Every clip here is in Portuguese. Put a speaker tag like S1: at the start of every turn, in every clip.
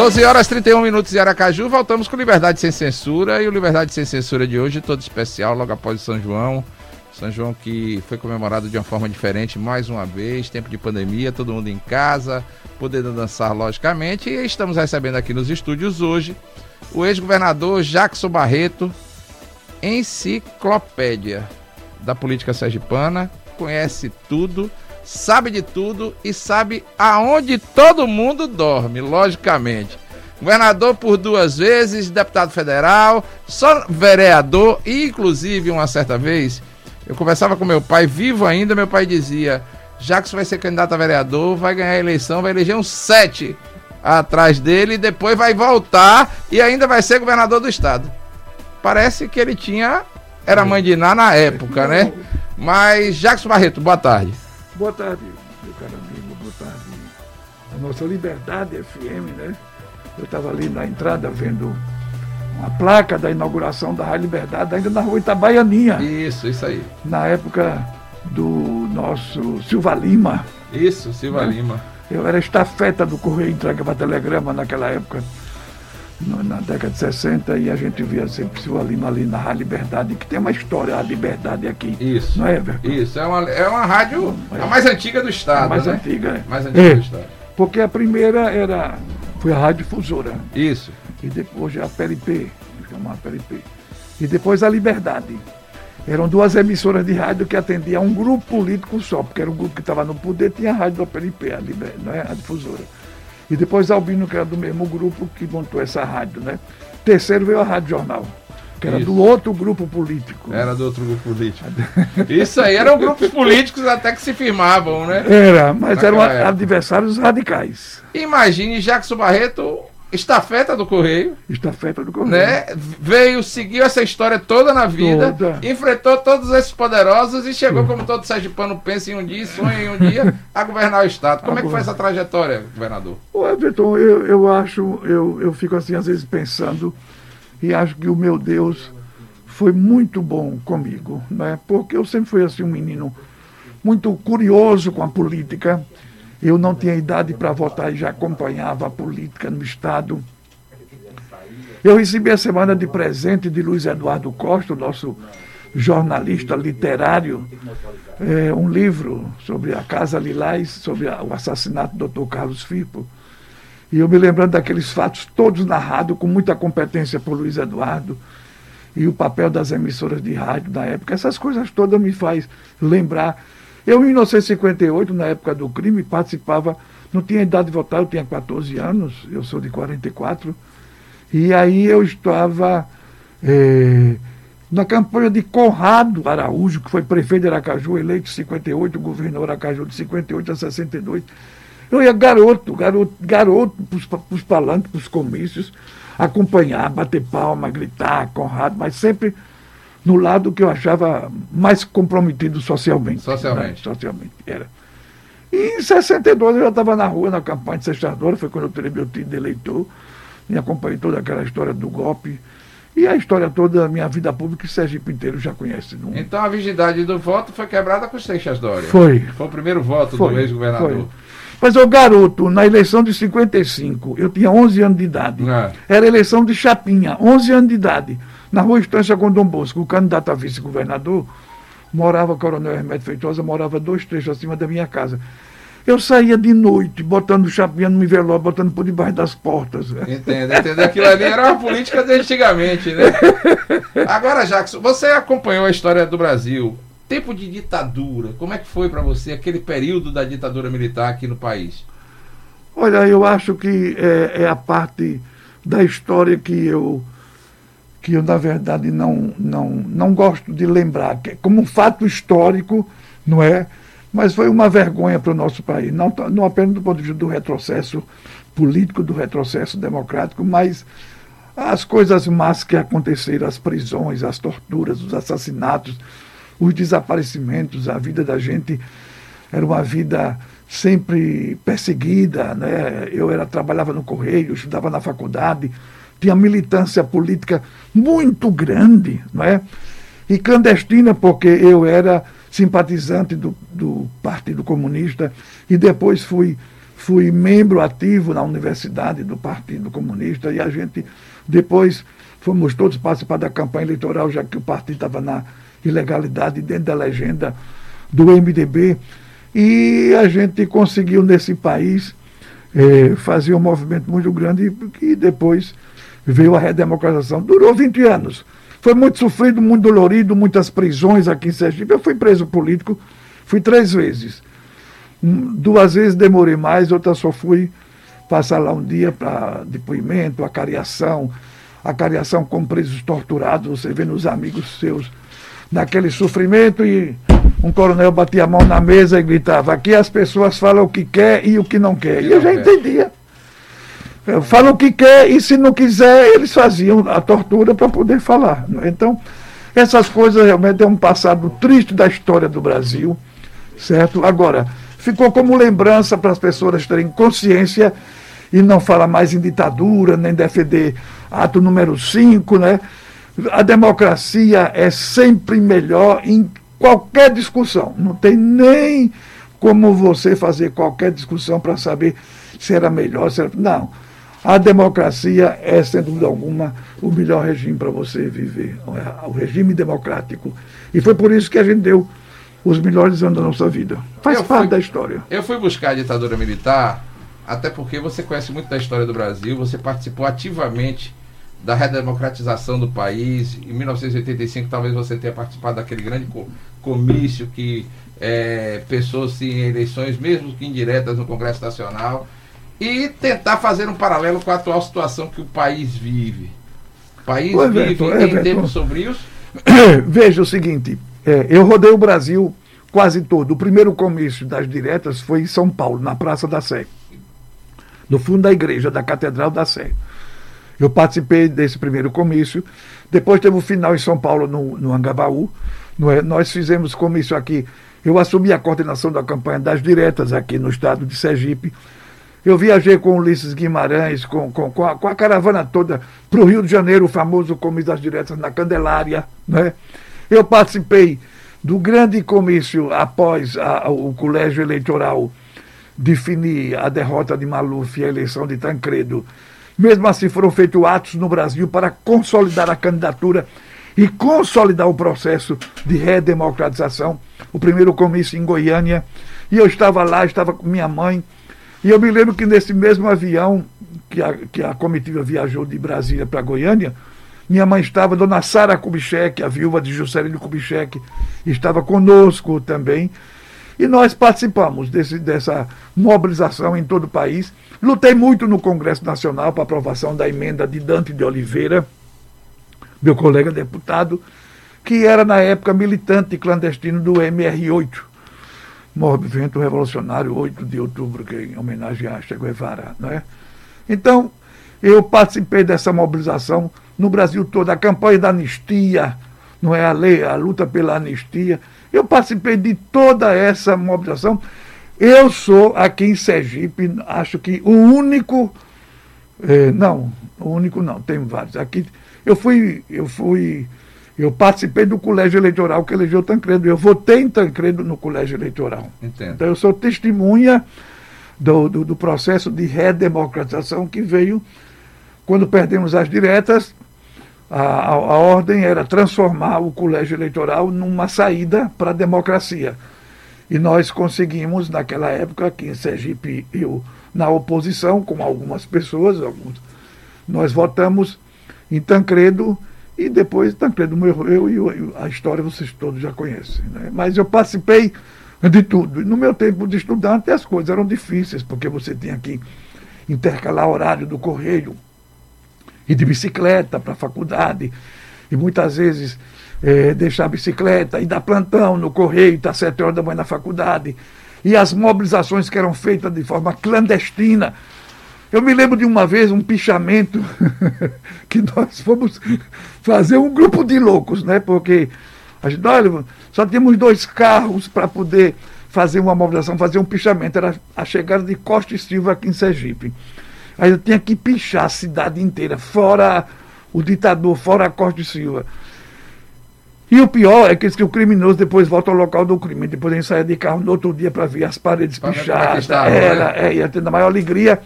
S1: 12 horas 31 minutos em Aracaju, voltamos com Liberdade Sem Censura. E o Liberdade Sem Censura de hoje todo especial, logo após São João. São João que foi comemorado de uma forma diferente mais uma vez, tempo de pandemia, todo mundo em casa, podendo dançar logicamente. E estamos recebendo aqui nos estúdios hoje o ex-governador Jackson Barreto, enciclopédia da política sergipana, conhece tudo sabe de tudo e sabe aonde todo mundo dorme, logicamente. Governador por duas vezes, deputado federal, só vereador, e inclusive uma certa vez, eu conversava com meu pai, vivo ainda, meu pai dizia: Jackson vai ser candidato a vereador, vai ganhar a eleição, vai eleger uns sete atrás dele, e depois vai voltar e ainda vai ser governador do estado. Parece que ele tinha. Era mãe de Iná na época, né? Mas, Jackson Barreto, boa tarde.
S2: Boa tarde, meu caro amigo, boa tarde. A nossa Liberdade FM, né? Eu estava ali na entrada vendo uma placa da inauguração da Rádio Liberdade, ainda na rua Itabaianinha.
S1: Isso, isso aí.
S2: Na época do nosso Silva Lima.
S1: Isso, Silva né? Lima.
S2: Eu era estafeta do Correio Entregava Telegrama naquela época na década de 60 e a gente via sempre Silva Lima ali na Rádio Liberdade, que tem uma história, a Liberdade aqui.
S1: Isso. Não é, Everton? Isso, é uma, é uma rádio é. a mais antiga do Estado. A
S2: mais
S1: né?
S2: antiga, é.
S1: Mais antiga é. do Estado.
S2: Porque a primeira era, foi a Rádio Difusora.
S1: Isso.
S2: E depois a PLP, chamava PLP. E depois a Liberdade. Eram duas emissoras de rádio que atendiam a um grupo político só, porque era um grupo que estava no poder, tinha a rádio da PLP, a, Liber, não é? a difusora. E depois Albino, que era do mesmo grupo que montou essa rádio, né? Terceiro veio a Rádio Jornal, que era Isso. do outro grupo político.
S1: Era do outro grupo político. Isso aí eram grupos políticos até que se firmavam, né?
S2: Era, mas eram época. adversários radicais.
S1: Imagine Jackson Barreto estafeta do Correio.
S2: Estafeta do Correio.
S1: Né? Veio, seguiu essa história toda na vida, toda. enfrentou todos esses poderosos e chegou, como todo sergipano pensa em um dia, sonha em um dia, a governar o Estado. Como Agora, é que foi essa trajetória, governador?
S2: Ô Everton, eu, eu acho, eu, eu fico assim às vezes pensando e acho que o meu Deus foi muito bom comigo, né? porque eu sempre fui assim um menino muito curioso com a política, eu não tinha idade para votar e já acompanhava a política no Estado. Eu recebi a semana de presente de Luiz Eduardo Costa, nosso jornalista literário, é, um livro sobre a Casa Lilás, sobre a, o assassinato do Dr. Carlos Firpo. E eu me lembrando daqueles fatos todos narrados com muita competência por Luiz Eduardo e o papel das emissoras de rádio na época. Essas coisas todas me faz lembrar eu, em 1958, na época do crime, participava, não tinha idade de votar, eu tinha 14 anos, eu sou de 44, e aí eu estava é, na campanha de Conrado Araújo, que foi prefeito de Aracaju, eleito em 58, governador Aracaju de 58 a 62. Eu ia garoto, garoto, garoto para os palanques, para os comícios, acompanhar, bater palma, gritar, Conrado, mas sempre no lado que eu achava mais comprometido socialmente.
S1: Socialmente.
S2: Né? Socialmente, era. E em 62 eu já estava na rua, na campanha de Sextadora, foi quando eu tirei meu título de eleitor, e acompanhei toda aquela história do golpe. E a história toda da minha vida pública, que Sergipe inteiro já conhece.
S1: Não? Então a vigilidade do voto foi quebrada com Seixas Dória.
S2: Foi.
S1: Foi o primeiro voto foi, do ex-governador.
S2: Mas o garoto, na eleição de 55, eu tinha 11 anos de idade. É. Era eleição de Chapinha, 11 anos de idade. Na rua Estância com Dom Bosco, o candidato a vice-governador, morava, Coronel Hermeto Feitosa, morava dois trechos acima da minha casa. Eu saía de noite, botando chapinha no envelope, botando por debaixo das portas.
S1: Entendo, entendo. Aquilo ali era uma política de antigamente, né? Agora, Jackson, você acompanhou a história do Brasil. Tempo de ditadura, como é que foi para você aquele período da ditadura militar aqui no país?
S2: Olha, eu acho que é, é a parte da história que eu que eu, na verdade, não, não, não gosto de lembrar, que é como um fato histórico, não é? Mas foi uma vergonha para o nosso país, não, não apenas do ponto de vista do retrocesso político, do retrocesso democrático, mas as coisas más que aconteceram, as prisões, as torturas, os assassinatos, os desaparecimentos, a vida da gente era uma vida sempre perseguida, né? Eu era trabalhava no correio, estudava na faculdade, tinha militância política muito grande, não é? E clandestina, porque eu era simpatizante do, do Partido Comunista e depois fui fui membro ativo na universidade do Partido Comunista e a gente depois fomos todos participar da campanha eleitoral, já que o partido estava na ilegalidade dentro da legenda do MDB. E a gente conseguiu nesse país eh, fazer um movimento muito grande e depois veio a redemocratização. Durou 20 anos. Foi muito sofrido, muito dolorido, muitas prisões aqui em Sergipe. Eu fui preso político, fui três vezes. Duas vezes demorei mais, outra só fui passar lá um dia para depoimento, acariação, acariação com presos torturados, você vê nos amigos seus naquele sofrimento e um coronel batia a mão na mesa e gritava: aqui as pessoas falam o que quer e o que não quer. E eu já entendia. Falam o que quer e se não quiser, eles faziam a tortura para poder falar. Então, essas coisas realmente é um passado triste da história do Brasil, certo? Agora, ficou como lembrança para as pessoas terem consciência e não falar mais em ditadura, nem defender ato número 5, né? A democracia é sempre melhor em qualquer discussão. Não tem nem como você fazer qualquer discussão para saber se era melhor, se era... Não. A democracia é, sem dúvida alguma, o melhor regime para você viver, é? o regime democrático. E foi por isso que a gente deu os melhores anos da nossa vida. Faz eu parte fui, da história.
S1: Eu fui buscar a ditadura militar, até porque você conhece muito da história do Brasil, você participou ativamente da redemocratização do país. Em 1985, talvez você tenha participado daquele grande comício que é, pessoas em eleições, mesmo que indiretas, no Congresso Nacional e tentar fazer um paralelo com a atual situação que o país vive. O país Ô, vive Everton, em tempos sombrios?
S2: Veja o seguinte, é, eu rodei o Brasil quase todo. O primeiro comício das diretas foi em São Paulo, na Praça da Sé, no fundo da igreja, da Catedral da Sé. Eu participei desse primeiro comício. Depois teve o final em São Paulo, no, no Angabaú. É? nós fizemos comício aqui. Eu assumi a coordenação da campanha das diretas aqui no estado de Sergipe. Eu viajei com Ulisses Guimarães, com, com, com, a, com a caravana toda para o Rio de Janeiro, o famoso comício das diretas na Candelária. Né? Eu participei do grande comício após a, o colégio eleitoral definir a derrota de Maluf e a eleição de Tancredo. Mesmo assim, foram feitos atos no Brasil para consolidar a candidatura e consolidar o processo de redemocratização. O primeiro comício em Goiânia. E eu estava lá, estava com minha mãe e eu me lembro que nesse mesmo avião que a, que a comitiva viajou de Brasília para Goiânia, minha mãe estava, dona Sara Kubitschek, a viúva de Juscelino Kubitschek, estava conosco também. E nós participamos desse, dessa mobilização em todo o país. Lutei muito no Congresso Nacional para aprovação da emenda de Dante de Oliveira, meu colega deputado, que era na época militante clandestino do MR8 movimento revolucionário 8 de outubro, que é em homenagem a Che Guevara. Né? Então, eu participei dessa mobilização no Brasil todo, a campanha da anistia, não é a lei, a luta pela anistia. Eu participei de toda essa mobilização. Eu sou aqui em Sergipe, acho que o único. Eh, não, o único não, tem vários. Aqui eu fui, eu fui eu participei do colégio eleitoral que elegeu Tancredo. Eu votei em Tancredo no colégio eleitoral. Entendo. Então eu sou testemunha do, do, do, processo de redemocratização que veio quando perdemos as diretas. A, a, a ordem era transformar o colégio eleitoral numa saída para a democracia. E nós conseguimos, naquela época, aqui em Sergipe, eu na oposição, com algumas pessoas, alguns, nós votamos em Tancredo e depois Tancredo morreu e a história vocês todos já conhecem. Né? Mas eu participei de tudo. No meu tempo de estudante as coisas eram difíceis, porque você tinha que intercalar horário do correio e de bicicleta para a faculdade. E muitas vezes é, deixar a bicicleta e dar plantão no correio, estar tá sete horas da manhã na faculdade. E as mobilizações que eram feitas de forma clandestina eu me lembro de uma vez um pichamento que nós fomos fazer um grupo de loucos, né? Porque a gente, olha, só tínhamos dois carros para poder fazer uma mobilização, fazer um pichamento. Era a chegada de Costa e Silva aqui em Sergipe. Aí eu tinha que pichar a cidade inteira, fora o ditador, fora a Costa e Silva. E o pior é que, que o criminoso depois volta ao local do crime. Depois ele sai de carro no outro dia para ver as paredes pichadas. Era, né? é, ia tendo a maior alegria,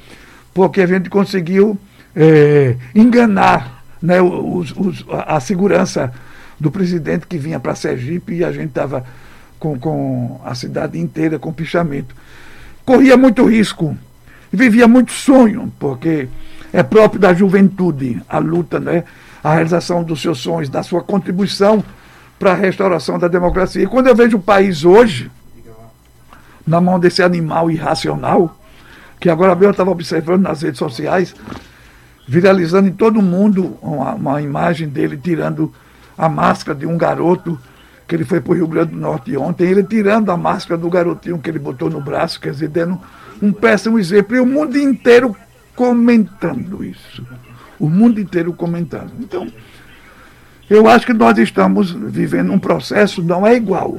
S2: porque a gente conseguiu é, enganar né, os, os, a, segurança do presidente que vinha para Sergipe e a gente estava com, com a cidade inteira com pichamento. Corria muito risco, vivia muito sonho, porque é próprio da juventude a luta, né? a realização dos seus sonhos, da sua contribuição para a restauração da democracia. E quando eu vejo o país hoje, na mão desse animal irracional, que agora eu estava observando nas redes sociais, viralizando em todo mundo uma, uma, imagem dele tirando a máscara de um garoto que ele foi para o Rio Grande do Norte ontem, ele tirando a máscara do garotinho que ele botou no braço, quer dizer, dando um péssimo exemplo, e o mundo inteiro comentando isso. O mundo inteiro comentando. Então, eu acho que nós estamos vivendo um processo, não é igual.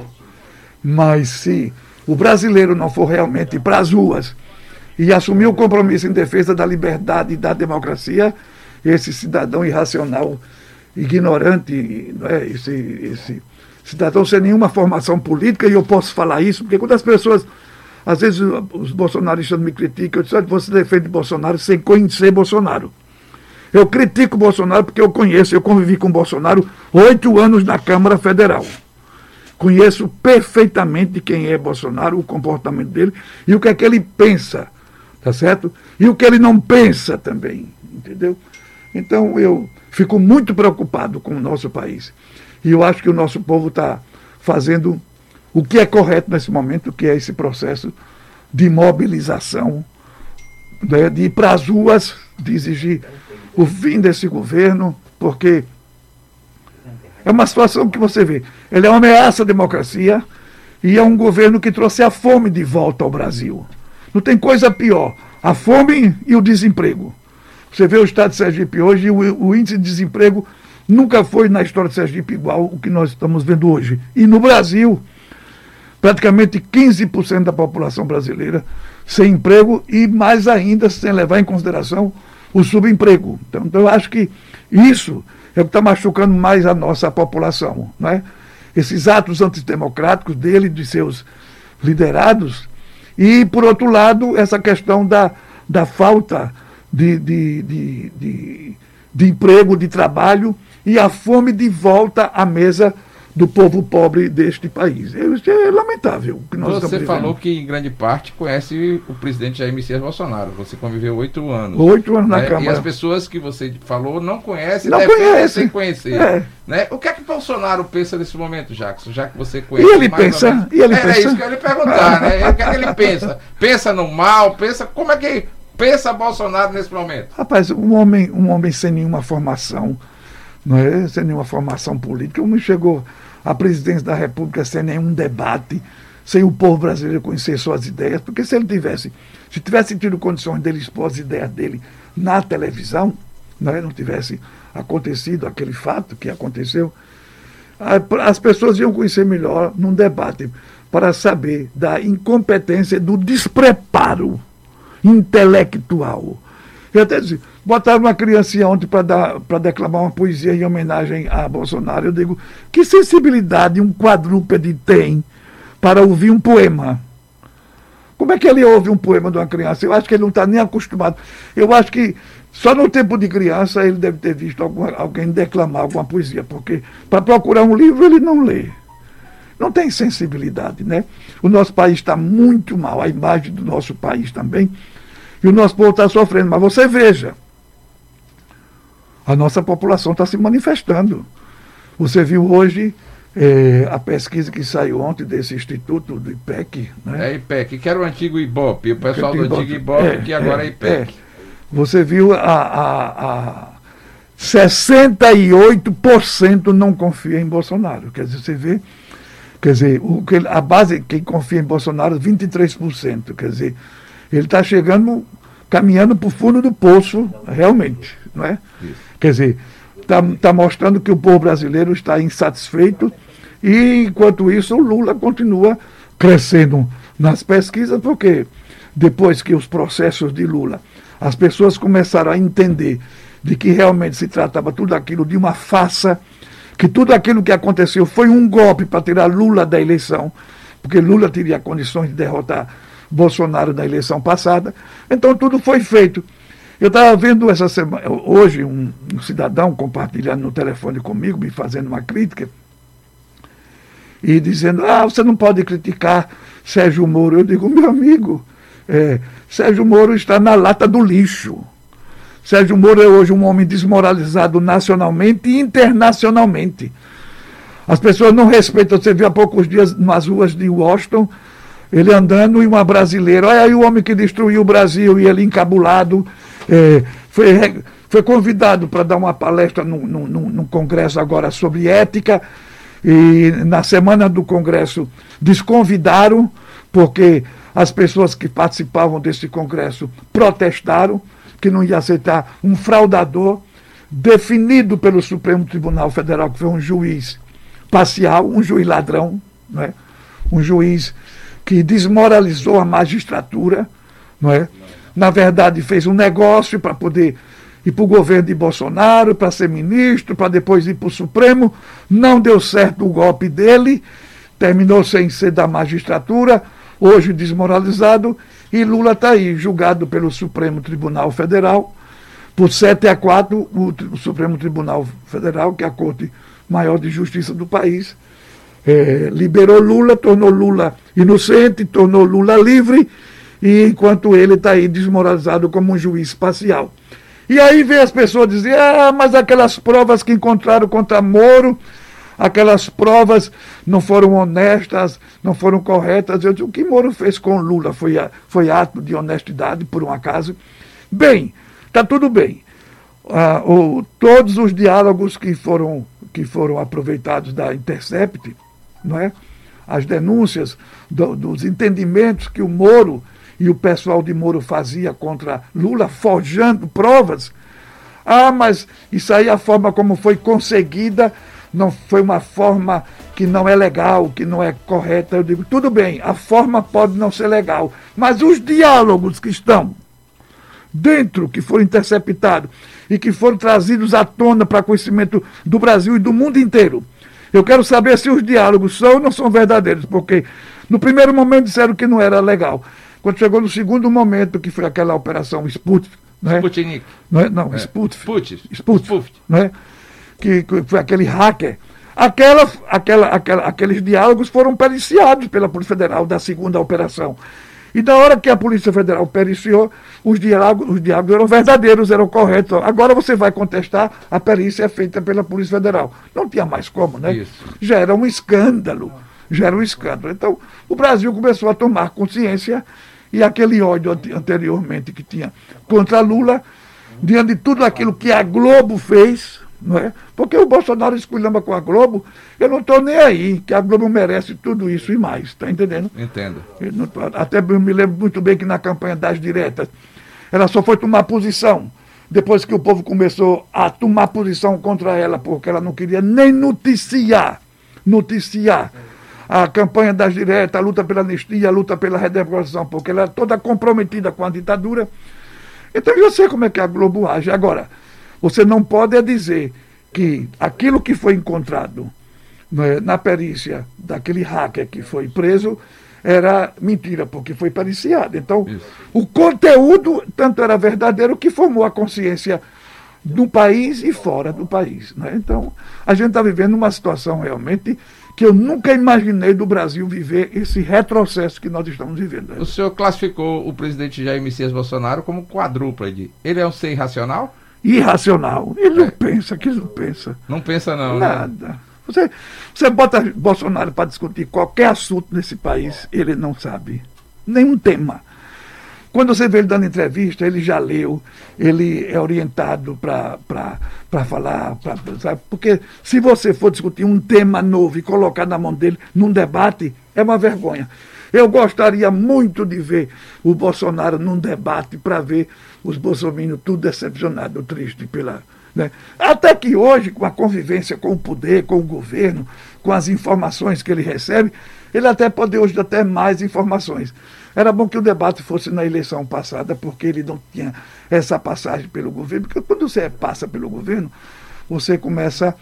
S2: Mas se o brasileiro não for realmente para as ruas e assumir o compromisso em defesa da liberdade e da democracia, esse cidadão irracional, ignorante, é? esse, esse cidadão sem nenhuma formação política, e eu posso falar isso, porque quando as pessoas, às vezes os bolsonaristas me criticam, eu disse, você defende Bolsonaro sem conhecer Bolsonaro. Eu critico Bolsonaro porque eu conheço, eu convivi com Bolsonaro oito anos na Câmara Federal. Conheço perfeitamente quem é Bolsonaro, o comportamento dele e o que é que ele pensa, tá certo? E o que ele não pensa também, entendeu? Então eu fico muito preocupado com o nosso país. E eu acho que o nosso povo está fazendo o que é correto nesse momento, que é esse processo de mobilização, né, de ir para as ruas, de exigir o fim desse governo, porque é uma situação que você vê. Ele é uma ameaça à democracia e é um governo que trouxe a fome de volta ao Brasil. Não tem coisa pior. A fome e o desemprego. Você vê o estado de Sergipe hoje, o, o índice de desemprego nunca foi na história de Sergipe igual o que nós estamos vendo hoje. E no Brasil, praticamente 15% da população brasileira sem emprego e mais ainda sem levar em consideração o subemprego. Então, então eu acho que isso é o que está machucando mais a nossa população. Não é? Esses atos antidemocráticos dele, de seus liderados, e, por outro lado, essa questão da, da falta de, de, de, de, de emprego, de trabalho e a fome de volta à mesa do povo pobre deste país. Isso é lamentável.
S1: Que nós Você falou que, em grande parte, conhece o presidente Jair Messias Bolsonaro. Você conviveu oito anos.
S2: Oito anos né? na Câmara.
S1: E as pessoas que você falou não conhecem,
S2: não conhecem. sem
S1: conhecer. É. Né? O que é que Bolsonaro pensa nesse momento, Jackson? Já que você conhece
S2: e ele pensa, e ele
S1: é,
S2: pensa.
S1: é isso que eu ia lhe perguntar, né? O que é que ele pensa? Pensa no mal, pensa. Como é que pensa Bolsonaro nesse momento?
S2: Rapaz, um homem, um homem sem nenhuma formação, não é? sem nenhuma formação política, um homem chegou a presidência da República sem nenhum debate, sem o povo brasileiro conhecer suas ideias, porque se ele tivesse, se tivesse tido condições dele expor as ideias dele na televisão, não, é? não tivesse acontecido aquele fato que aconteceu, as pessoas iam conhecer melhor num debate para saber da incompetência, do despreparo intelectual. Eu até disse, Botaram uma criancinha ontem para declamar uma poesia em homenagem a Bolsonaro. Eu digo, que sensibilidade um quadrúpede tem para ouvir um poema? Como é que ele ouve um poema de uma criança? Eu acho que ele não está nem acostumado. Eu acho que só no tempo de criança ele deve ter visto alguma, alguém declamar alguma poesia, porque para procurar um livro ele não lê. Não tem sensibilidade, né? O nosso país está muito mal, a imagem do nosso país também. E o nosso povo está sofrendo. Mas você veja, a nossa população está se manifestando. Você viu hoje é, a pesquisa que saiu ontem desse instituto do IPEC. Né?
S1: É IPEC, que era o antigo IBOP, o pessoal do antigo IBOP, é, que agora é, é IPEC. É.
S2: Você viu a, a, a 68% não confia em Bolsonaro. Quer dizer, você vê, quer dizer, o, a base, quem confia em Bolsonaro, 23%. Quer dizer, ele está chegando, caminhando para o fundo do poço, realmente. Não é? Isso. Quer dizer, está tá mostrando que o povo brasileiro está insatisfeito e, enquanto isso, o Lula continua crescendo nas pesquisas, porque depois que os processos de Lula, as pessoas começaram a entender de que realmente se tratava tudo aquilo de uma farsa, que tudo aquilo que aconteceu foi um golpe para tirar Lula da eleição, porque Lula teria condições de derrotar Bolsonaro na eleição passada. Então tudo foi feito. Eu estava vendo essa semana, hoje, um, um, cidadão compartilhando no telefone comigo, me fazendo uma crítica, e dizendo, ah, você não pode criticar Sérgio Moro. Eu digo, meu amigo, é, Sérgio Moro está na lata do lixo. Sérgio Moro é hoje um homem desmoralizado nacionalmente e internacionalmente. As pessoas não respeitam. Você viu há poucos dias nas ruas de Washington, ele andando e uma brasileira. Olha aí o homem que destruiu o Brasil e ele encabulado. É, foi, foi convidado para dar uma palestra num, num, num congresso agora sobre ética. E na semana do congresso desconvidaram, porque as pessoas que participavam desse congresso protestaram que não ia aceitar um fraudador definido pelo Supremo Tribunal Federal, que foi um juiz parcial, um juiz ladrão, não é? um juiz que desmoralizou a magistratura, não é? Na verdade fez um negócio para poder ir para o governo de Bolsonaro, para ser ministro, para depois ir para o Supremo, não deu certo o golpe dele, terminou sem ser da magistratura, hoje desmoralizado, e Lula está aí, julgado pelo Supremo Tribunal Federal, por 7 a 4, o, o Supremo Tribunal Federal, que é a Corte Maior de Justiça do país, é, liberou Lula, tornou Lula inocente, tornou Lula livre, e enquanto ele está aí desmoralizado como um juiz parcial. E aí vem as pessoas dizer, ah, mas aquelas provas que encontraram contra Moro aquelas provas não foram honestas, não foram corretas. Eu digo, o que Moro fez com Lula foi, foi ato de honestidade, por um acaso. Bem, está tudo bem. Ah, o, todos os diálogos que foram, que foram aproveitados da Intercept, não é? as denúncias do, dos entendimentos que o Moro e o pessoal de Moro fazia contra Lula, forjando provas. Ah, mas isso aí a forma como foi conseguida não foi uma forma que não é legal, que não é correta. Eu digo, tudo bem, a forma pode não ser legal, mas os diálogos que estão dentro, que foram interceptados e que foram trazidos à tona para conhecimento do Brasil e do mundo inteiro. Eu quero saber se os diálogos são ou não são verdadeiros, porque no primeiro momento disseram que não era legal. Quando chegou no segundo momento, que foi aquela operação Sputnik, não é? Sputnik. Não, é? não é. Sputnik. Sputnik. Sputnik. Não é? que, que foi aquele hacker, aquela, aquela, aquela, aqueles diálogos foram periciados pela Polícia Federal da segunda operação. E na hora que a Polícia Federal periciou, os diálogos, os diálogos eram verdadeiros, eram corretos. Agora você vai contestar, a perícia é feita pela Polícia Federal. Não tinha mais como, né? Isso. Já era um escândalo. Já era um escândalo. Então, o Brasil começou a tomar consciência e aquele ódio anteriormente que tinha contra Lula, diante de tudo aquilo que a Globo fez, não é? Porque o Bolsonaro esculhamba com a Globo, eu não estou nem aí, que a Globo merece tudo isso e mais, está entendendo?
S1: Entendo.
S2: Tô, até eu me lembro muito bem que na campanha das diretas, ela só foi tomar posição depois que o povo começou a tomar posição contra ela, porque ela não queria nem noticiar, noticiar a campanha das diretas, a luta pela anistia, a luta pela redemocratização, porque ela era toda comprometida com a ditadura. Então eu sei como é que a Globo age. Agora, você não pode dizer que aquilo que foi encontrado né, na perícia daquele hacker que foi preso era mentira, porque foi periciado. Então, Isso. o conteúdo tanto era verdadeiro que formou a consciência do país e fora do país. Né? Então, a gente está vivendo uma situação realmente que eu nunca imaginei do Brasil viver esse retrocesso que nós estamos vivendo.
S1: O senhor classificou o presidente Jair Messias Bolsonaro como quadrúpede. Ele é um ser irracional?
S2: irracional. Ele não é. pensa, que ele não pensa.
S1: Não pensa não. Né?
S2: Nada. Né? Você, você bota Bolsonaro para discutir qualquer assunto nesse país, ele não sabe. Nenhum tema. Quando você vê ele dando entrevista, ele já leu, ele é orientado para falar, pra, sabe? porque se você for discutir um tema novo e colocar na mão dele num debate, é uma vergonha. Eu gostaria muito de ver o Bolsonaro num debate para ver os bolsominions tudo decepcionado, triste pela. Né? Até que hoje, com a convivência com o poder, com o governo, com as informações que ele recebe, ele até pode hoje ter mais informações. Era bom que o debate fosse na eleição passada, porque ele não tinha essa passagem pelo governo, porque quando você passa pelo governo, você começa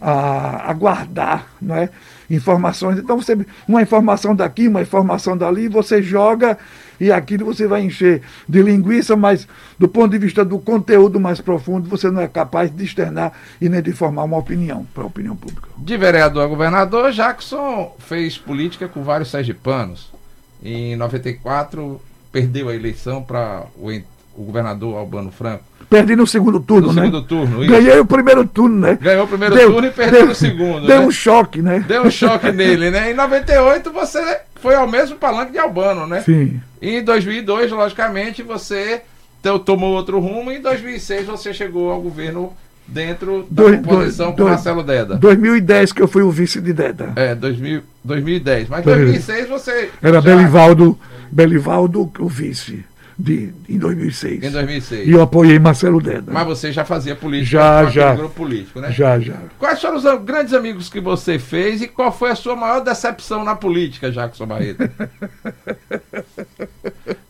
S2: a, a guardar não é? informações. Então, você, uma informação daqui, uma informação dali, você joga e aquilo você vai encher de linguiça, mas do ponto de vista do conteúdo mais profundo, você não é capaz de externar e nem de formar uma opinião para a opinião pública.
S1: De vereador a governador, Jackson fez política com vários sergipanos. Em 94, perdeu a eleição para o, o governador Albano Franco.
S2: Perdi no segundo turno,
S1: no
S2: né?
S1: segundo turno, isso.
S2: Ganhei o primeiro turno, né?
S1: Ganhou o primeiro deu, turno e perdeu deu, no segundo.
S2: Deu
S1: né?
S2: um choque, né?
S1: Deu um choque nele, né? Em 98 você foi ao mesmo palanque de Albano, né?
S2: Sim.
S1: E em 2002, logicamente, você tomou outro rumo e em 2006 você chegou ao governo dentro da dois, composição dois, com dois, Marcelo Deda.
S2: 2010 que eu fui o vice de Deda.
S1: É, 2000, 2010. Mas 2006 você.
S2: Era já... Belivaldo, Belivaldo o vice de, em 2006.
S1: Em 2006.
S2: E eu apoiei Marcelo Deda.
S1: Mas você já fazia política?
S2: Já, já.
S1: grupo político, né?
S2: Já, já.
S1: Quais foram os grandes amigos que você fez e qual foi a sua maior decepção na política, Jackson Barreto?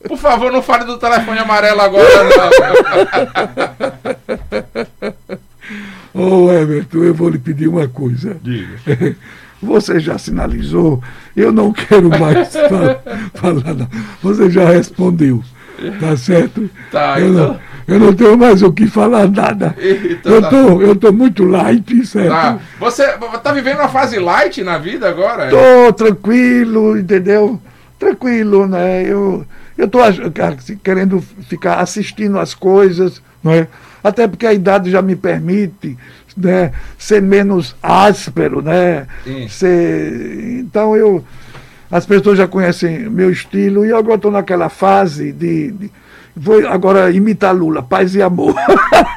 S1: Por favor, não fale do telefone amarelo agora,
S2: não. Ô, oh, Everton, eu vou lhe pedir uma coisa.
S1: Diga.
S2: Você já sinalizou, eu não quero mais falar, não. Você já respondeu. Tá certo?
S1: Tá,
S2: eu,
S1: então...
S2: não, eu não tenho mais o que falar nada. Então, eu, tá. tô, eu tô muito light, certo?
S1: Tá. Você tá vivendo uma fase light na vida agora?
S2: Tô tranquilo, entendeu? Tranquilo, né? Eu, eu tô querendo ficar assistindo as coisas, não é? Até porque a idade já me permite né, ser menos áspero, né? Ser, então eu as pessoas já conhecem meu estilo e agora estou naquela fase de, de, Vou agora imitar Lula, paz e amor.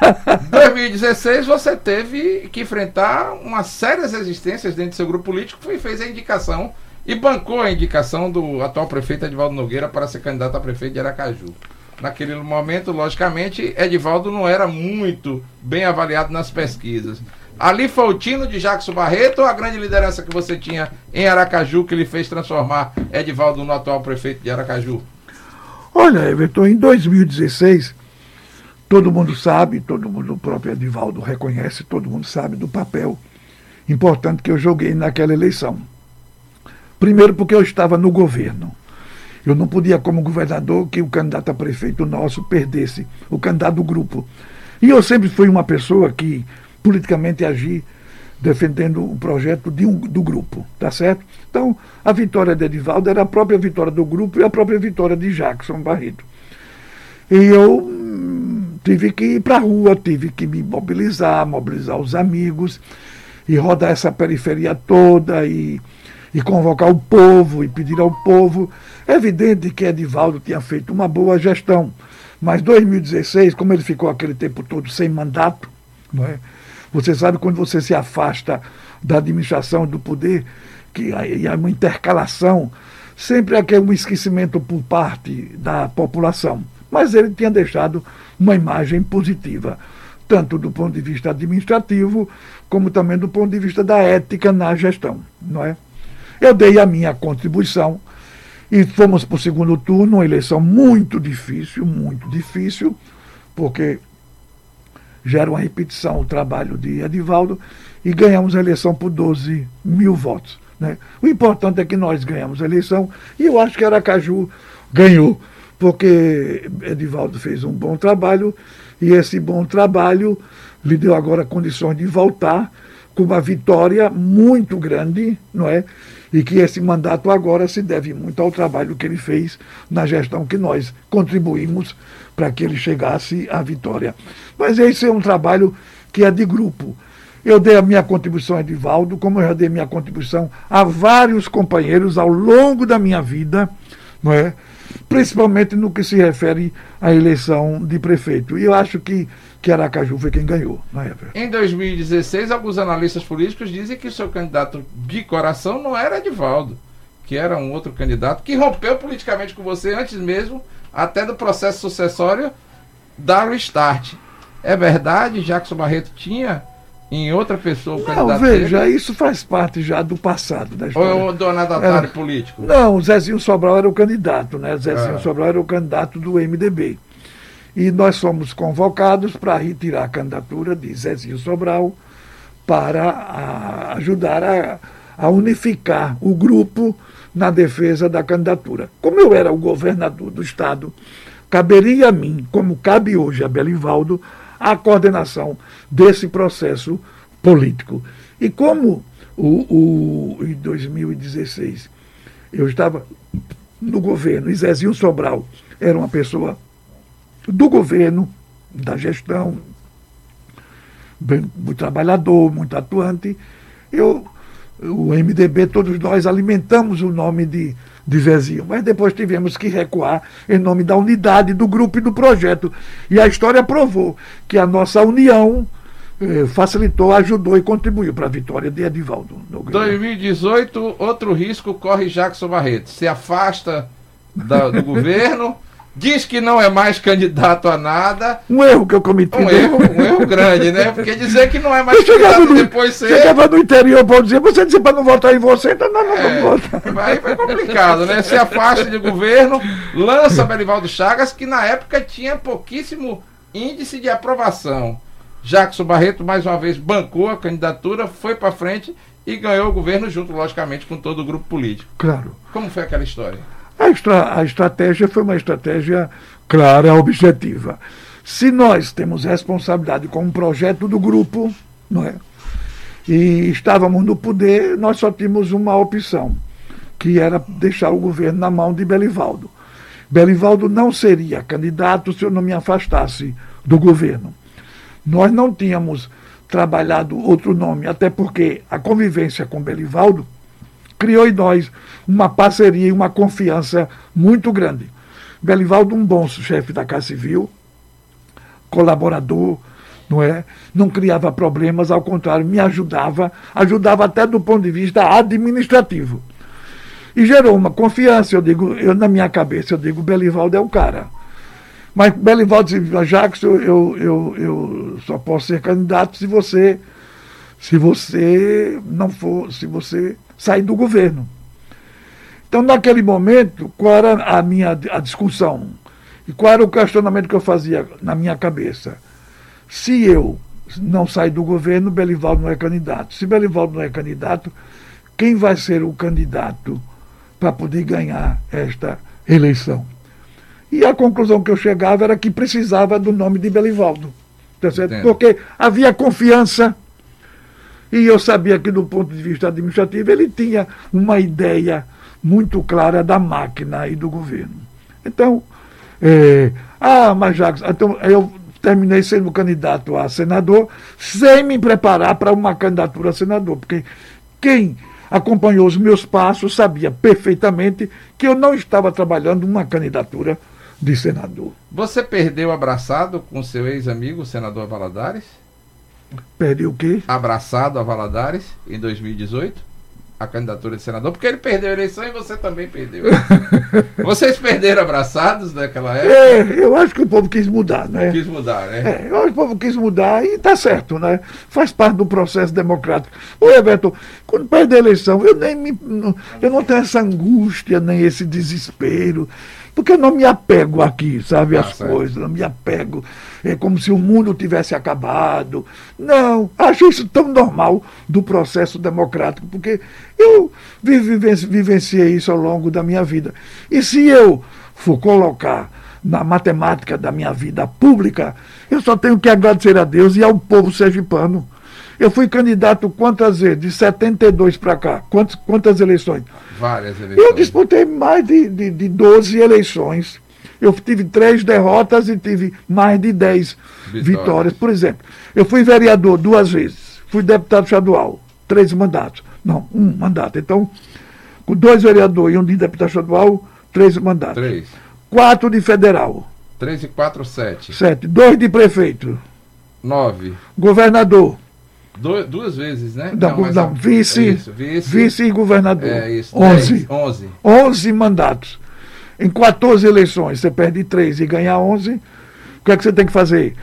S1: 2016 você teve que enfrentar uma série de resistências dentro do seu grupo político e fez a indicação e bancou a indicação do atual prefeito Edivaldo Nogueira para ser candidato a prefeito de Aracaju. Naquele momento, logicamente, Edivaldo não era muito bem avaliado nas pesquisas. Ali foi o tino de Jackson Barreto ou a grande liderança que você tinha em Aracaju que ele fez transformar Edivaldo no atual prefeito de Aracaju?
S2: Olha, Everton, em 2016, todo mundo sabe, todo mundo, o próprio Edivaldo reconhece, todo mundo sabe do papel importante que eu joguei naquela eleição. Primeiro porque eu estava no governo. Eu não podia, como governador, que o candidato a prefeito nosso perdesse, o candidato do grupo. E eu sempre fui uma pessoa que politicamente agir defendendo o projeto de um, do grupo, tá certo? Então, a vitória de Edivaldo era a própria vitória do grupo e a própria vitória de Jackson Barreto. E eu hum, tive que ir para a rua, tive que me mobilizar, mobilizar os amigos e rodar essa periferia toda e, e convocar o povo e pedir ao povo. É evidente que Edivaldo tinha feito uma boa gestão, mas 2016, como ele ficou aquele tempo todo sem mandato, não é? Você sabe quando você se afasta da administração do poder, que aí há uma intercalação, sempre há um esquecimento por parte da população. Mas ele tinha deixado uma imagem positiva, tanto do ponto de vista administrativo, como também do ponto de vista da ética na gestão, não é? Eu dei a minha contribuição e fomos para o segundo turno, uma eleição muito difícil, muito difícil, porque gera uma repetição o trabalho de Edivaldo e ganhamos a eleição por 12 mil votos. Né? O importante é que nós ganhamos a eleição e eu acho que Aracaju ganhou, porque Edivaldo fez um bom trabalho e esse bom trabalho lhe deu agora condições de voltar com uma vitória muito grande, não é? E que esse mandato agora se deve muito ao trabalho que ele fez na gestão que nós contribuímos para que ele chegasse à vitória. Mas esse é um trabalho que é de grupo. Eu dei a minha contribuição a Edivaldo, como eu já dei minha contribuição a vários companheiros ao longo da minha vida, não é? principalmente no que se refere à eleição de prefeito. E eu acho que, que Aracaju foi quem ganhou na época.
S1: Em 2016, alguns analistas políticos dizem que o seu candidato de coração não era Edivaldo, que era um outro candidato que rompeu politicamente com você antes mesmo até do processo sucessório dar o start. É verdade, Jackson Barreto tinha em outra pessoa o
S2: candidato Não, veja, dele? isso faz parte já do passado da história.
S1: Ou o donatário político?
S2: Não, o Zezinho Sobral era o candidato, né? Zezinho ah. Sobral era o candidato do MDB. E nós fomos convocados para retirar a candidatura de Zezinho Sobral para a, ajudar a, a unificar o grupo na defesa da candidatura. Como eu era o governador do Estado, caberia a mim, como cabe hoje a Belivaldo, a coordenação desse processo político. E como o, o, em 2016 eu estava no governo, e Zezinho Sobral era uma pessoa do governo, da gestão, bem, muito trabalhador, muito atuante, eu, o MDB, todos nós alimentamos o nome de, de Zezinho, mas depois tivemos que recuar em nome da unidade do grupo e do projeto. E a história provou que a nossa união facilitou, ajudou e contribuiu para a vitória de Edivaldo.
S1: 2018, outro risco corre Jackson Barreto. Se afasta da, do governo, diz que não é mais candidato a nada.
S2: Um erro que eu cometi.
S1: Um erro, um erro grande, né? Porque dizer que não é mais candidato no, depois ser.
S2: Chegava no interior para dizer, você disse para não votar em você, então não, não é, vamos votar.
S1: Aí foi complicado, né? Se afasta de governo, lança Belivaldo Chagas, que na época tinha pouquíssimo índice de aprovação. Jackson Barreto, mais uma vez, bancou a candidatura, foi para frente e ganhou o governo junto, logicamente, com todo o grupo político.
S2: Claro.
S1: Como foi aquela história?
S2: A, estra a estratégia foi uma estratégia clara, objetiva. Se nós temos responsabilidade com um projeto do grupo, não é? E estávamos no poder, nós só tínhamos uma opção, que era deixar o governo na mão de Belivaldo. Belivaldo não seria candidato se eu não me afastasse do governo. Nós não tínhamos trabalhado outro nome, até porque a convivência com Belivaldo criou em nós uma parceria e uma confiança muito grande. Belivaldo, um bom chefe da Casa Civil, colaborador, não é? Não criava problemas, ao contrário, me ajudava, ajudava até do ponto de vista administrativo. E gerou uma confiança, eu digo, eu na minha cabeça, eu digo, Belivaldo é o cara. Mas Belivaldo disse, Jacques, eu, eu, eu, eu só posso ser candidato se você, se você não for, se você sair do governo. Então, naquele momento, qual era a minha a discussão? E qual era o questionamento que eu fazia na minha cabeça? Se eu não sair do governo, Belivaldo não é candidato. Se Belivaldo não é candidato, quem vai ser o candidato para poder ganhar esta eleição? E a conclusão que eu chegava era que precisava do nome de Belivaldo. Tá? Porque havia confiança. E eu sabia que, do ponto de vista administrativo, ele tinha uma ideia muito clara da máquina e do governo. Então, é, ah, mas Jacques, então eu terminei sendo candidato a senador sem me preparar para uma candidatura a senador, porque quem acompanhou os meus passos sabia perfeitamente que eu não estava trabalhando uma candidatura de senador.
S1: Você perdeu abraçado com seu ex-amigo, o senador Valadares?
S2: Perdeu o quê?
S1: Abraçado a Valadares em 2018? A candidatura de senador, porque ele perdeu a eleição e você também perdeu. Vocês perderam abraçados naquela época?
S2: É, eu acho que o povo quis mudar, né?
S1: Quis mudar, né?
S2: É, eu acho que o povo quis mudar e está certo, né? Faz parte do processo democrático. O Everton, quando perde a eleição, eu nem me, eu não tenho essa angústia, nem esse desespero. Porque eu não me apego aqui, sabe, às ah, coisas, não me apego. É como se o mundo tivesse acabado. Não, acho isso tão normal do processo democrático, porque eu vivenciei isso ao longo da minha vida. E se eu for colocar na matemática da minha vida pública, eu só tenho que agradecer a Deus e ao povo sergipano eu fui candidato quantas vezes? De 72 para cá. Quantas, quantas eleições?
S1: Várias eleições.
S2: Eu disputei mais de, de, de 12 eleições. Eu tive três derrotas e tive mais de 10 vitórias. vitórias. Por exemplo, eu fui vereador duas vezes. Fui deputado estadual. Três mandatos. Não, um mandato. Então, com dois vereadores e um de deputado estadual, três mandatos.
S1: Três.
S2: Quatro de federal.
S1: Três e quatro, sete.
S2: Sete. Dois de prefeito.
S1: Nove.
S2: Governador.
S1: Do, duas vezes, né?
S2: Não, não, não vice, é isso, vice, vice e governador. É isso. 11. 11. 11 mandatos. Em 14 eleições, você perde 3 e ganha 11. O que é que você tem que fazer?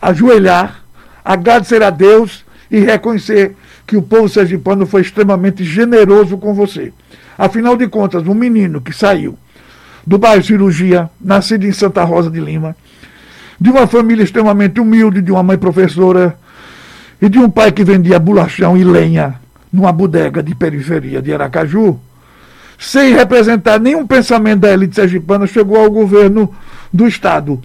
S2: Ajoelhar, agradecer a Deus e reconhecer que o povo sergipano foi extremamente generoso com você. Afinal de contas, um menino que saiu do bairro Cirurgia, nascido em Santa Rosa de Lima, de uma família extremamente humilde, de uma mãe professora, e de um pai que vendia bolachão e lenha numa bodega de periferia de Aracaju, sem representar nenhum pensamento da elite sergipana, chegou ao governo do Estado.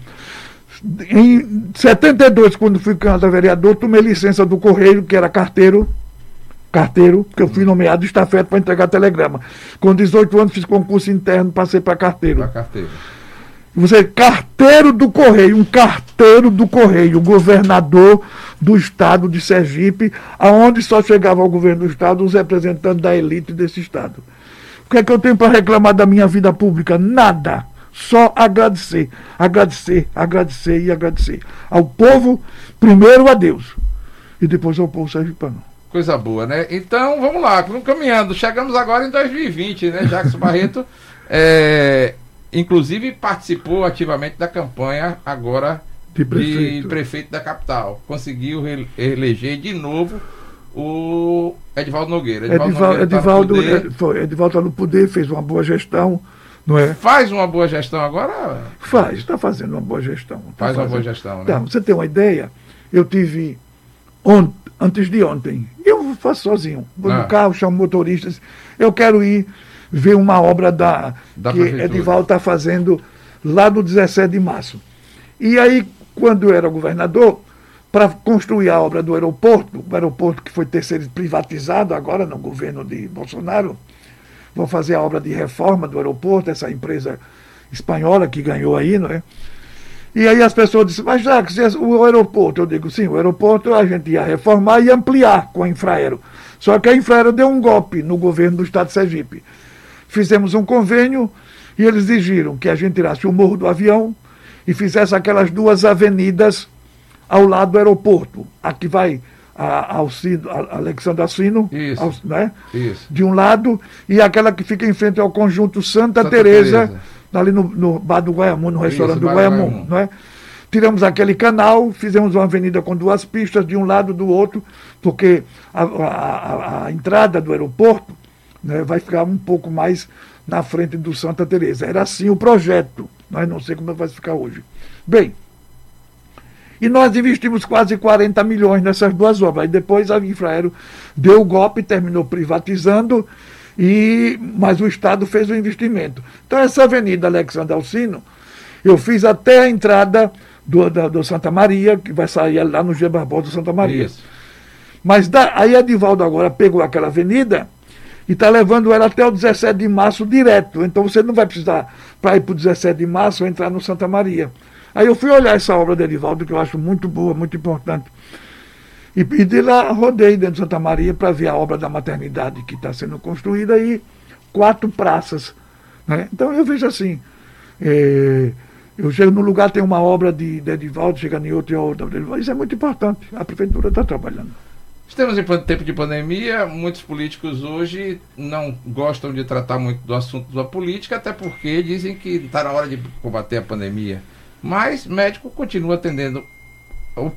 S2: Em 72, quando fui candidato a vereador, tomei licença do Correio, que era carteiro, carteiro, porque eu fui nomeado estafeta para entregar telegrama. Com 18 anos fiz concurso interno, passei para carteiro. Para carteiro. Você, carteiro do Correio, um carteiro do Correio, governador do estado de Sergipe, aonde só chegava ao governo do estado os representantes da elite desse estado. O que é que eu tenho para reclamar da minha vida pública? Nada. Só agradecer, agradecer, agradecer e agradecer. Ao povo, primeiro a Deus, e depois ao povo sergipano.
S1: Coisa boa, né? Então, vamos lá, caminhando. Chegamos agora em 2020, né? Jackson Barreto, é, inclusive, participou ativamente da campanha agora de prefeito, de prefeito da capital. Conseguiu eleger de novo o Edivaldo Nogueira.
S2: Edivaldo, Nogueira Edivaldo, tá Edivaldo está no poder, fez uma boa gestão. Não é?
S1: Faz uma boa gestão agora?
S2: Faz, está fazendo uma boa gestão. Tá
S1: Faz
S2: fazendo.
S1: uma boa gestão, né?
S2: Tá, você tem uma ideia? Eu tive ontem antes de ontem. Eu faço sozinho. Vou ah. no carro, chamo motoristas. Eu quero ir ver uma obra da, da que prefeitura. Edivaldo está fazendo lá no 17 de março. E aí, quando eu era governador, para construir a obra do aeroporto, o aeroporto que foi terceiro privatizado agora no governo de Bolsonaro, vou fazer a obra de reforma do aeroporto, essa empresa espanhola que ganhou aí, não é? E aí as pessoas disseram, mas já que o aeroporto, eu digo, sim, o aeroporto a gente ia reformar e ampliar com a Infraero. Só que a Infraero deu um golpe no governo do estado de Sergipe. Fizemos um convênio e eles exigiram que a gente tirasse o morro do avião e fizesse aquelas duas avenidas ao lado do aeroporto. Aqui vai a, Alcino, a Alexandre Assino,
S1: Isso. Ao,
S2: né?
S1: Isso.
S2: de um lado, e aquela que fica em frente ao conjunto Santa, Santa Teresa, Teresa ali no, no bar do Guaiamu, no restaurante Isso, do Guaiamu, não é? Tiramos aquele canal, fizemos uma avenida com duas pistas, de um lado do outro, porque a, a, a entrada do aeroporto né, vai ficar um pouco mais na frente do Santa Teresa. Era assim o projeto, mas não sei como vai ficar hoje. Bem, e nós investimos quase 40 milhões nessas duas obras. E depois a Infraero deu o golpe, terminou privatizando e, mas o Estado fez o investimento. Então, essa avenida Alexandre Alcino, eu fiz até a entrada do, da, do Santa Maria, que vai sair lá no G Barbosa do Santa Maria. Isso. Mas da, aí Edivaldo agora pegou aquela avenida e está levando ela até o 17 de março direto. Então você não vai precisar, para ir para o 17 de março, entrar no Santa Maria. Aí eu fui olhar essa obra de Edivaldo, que eu acho muito boa, muito importante. E, e de lá rodei dentro de Santa Maria para ver a obra da maternidade que está sendo construída e quatro praças. Né? Então eu vejo assim. É, eu chego no lugar, tem uma obra de, de Edivaldo, chega em outro e outra. Isso é muito importante. A prefeitura está trabalhando.
S1: Estamos em tempo de pandemia, muitos políticos hoje não gostam de tratar muito do assunto da política, até porque dizem que está na hora de combater a pandemia. Mas médico continua atendendo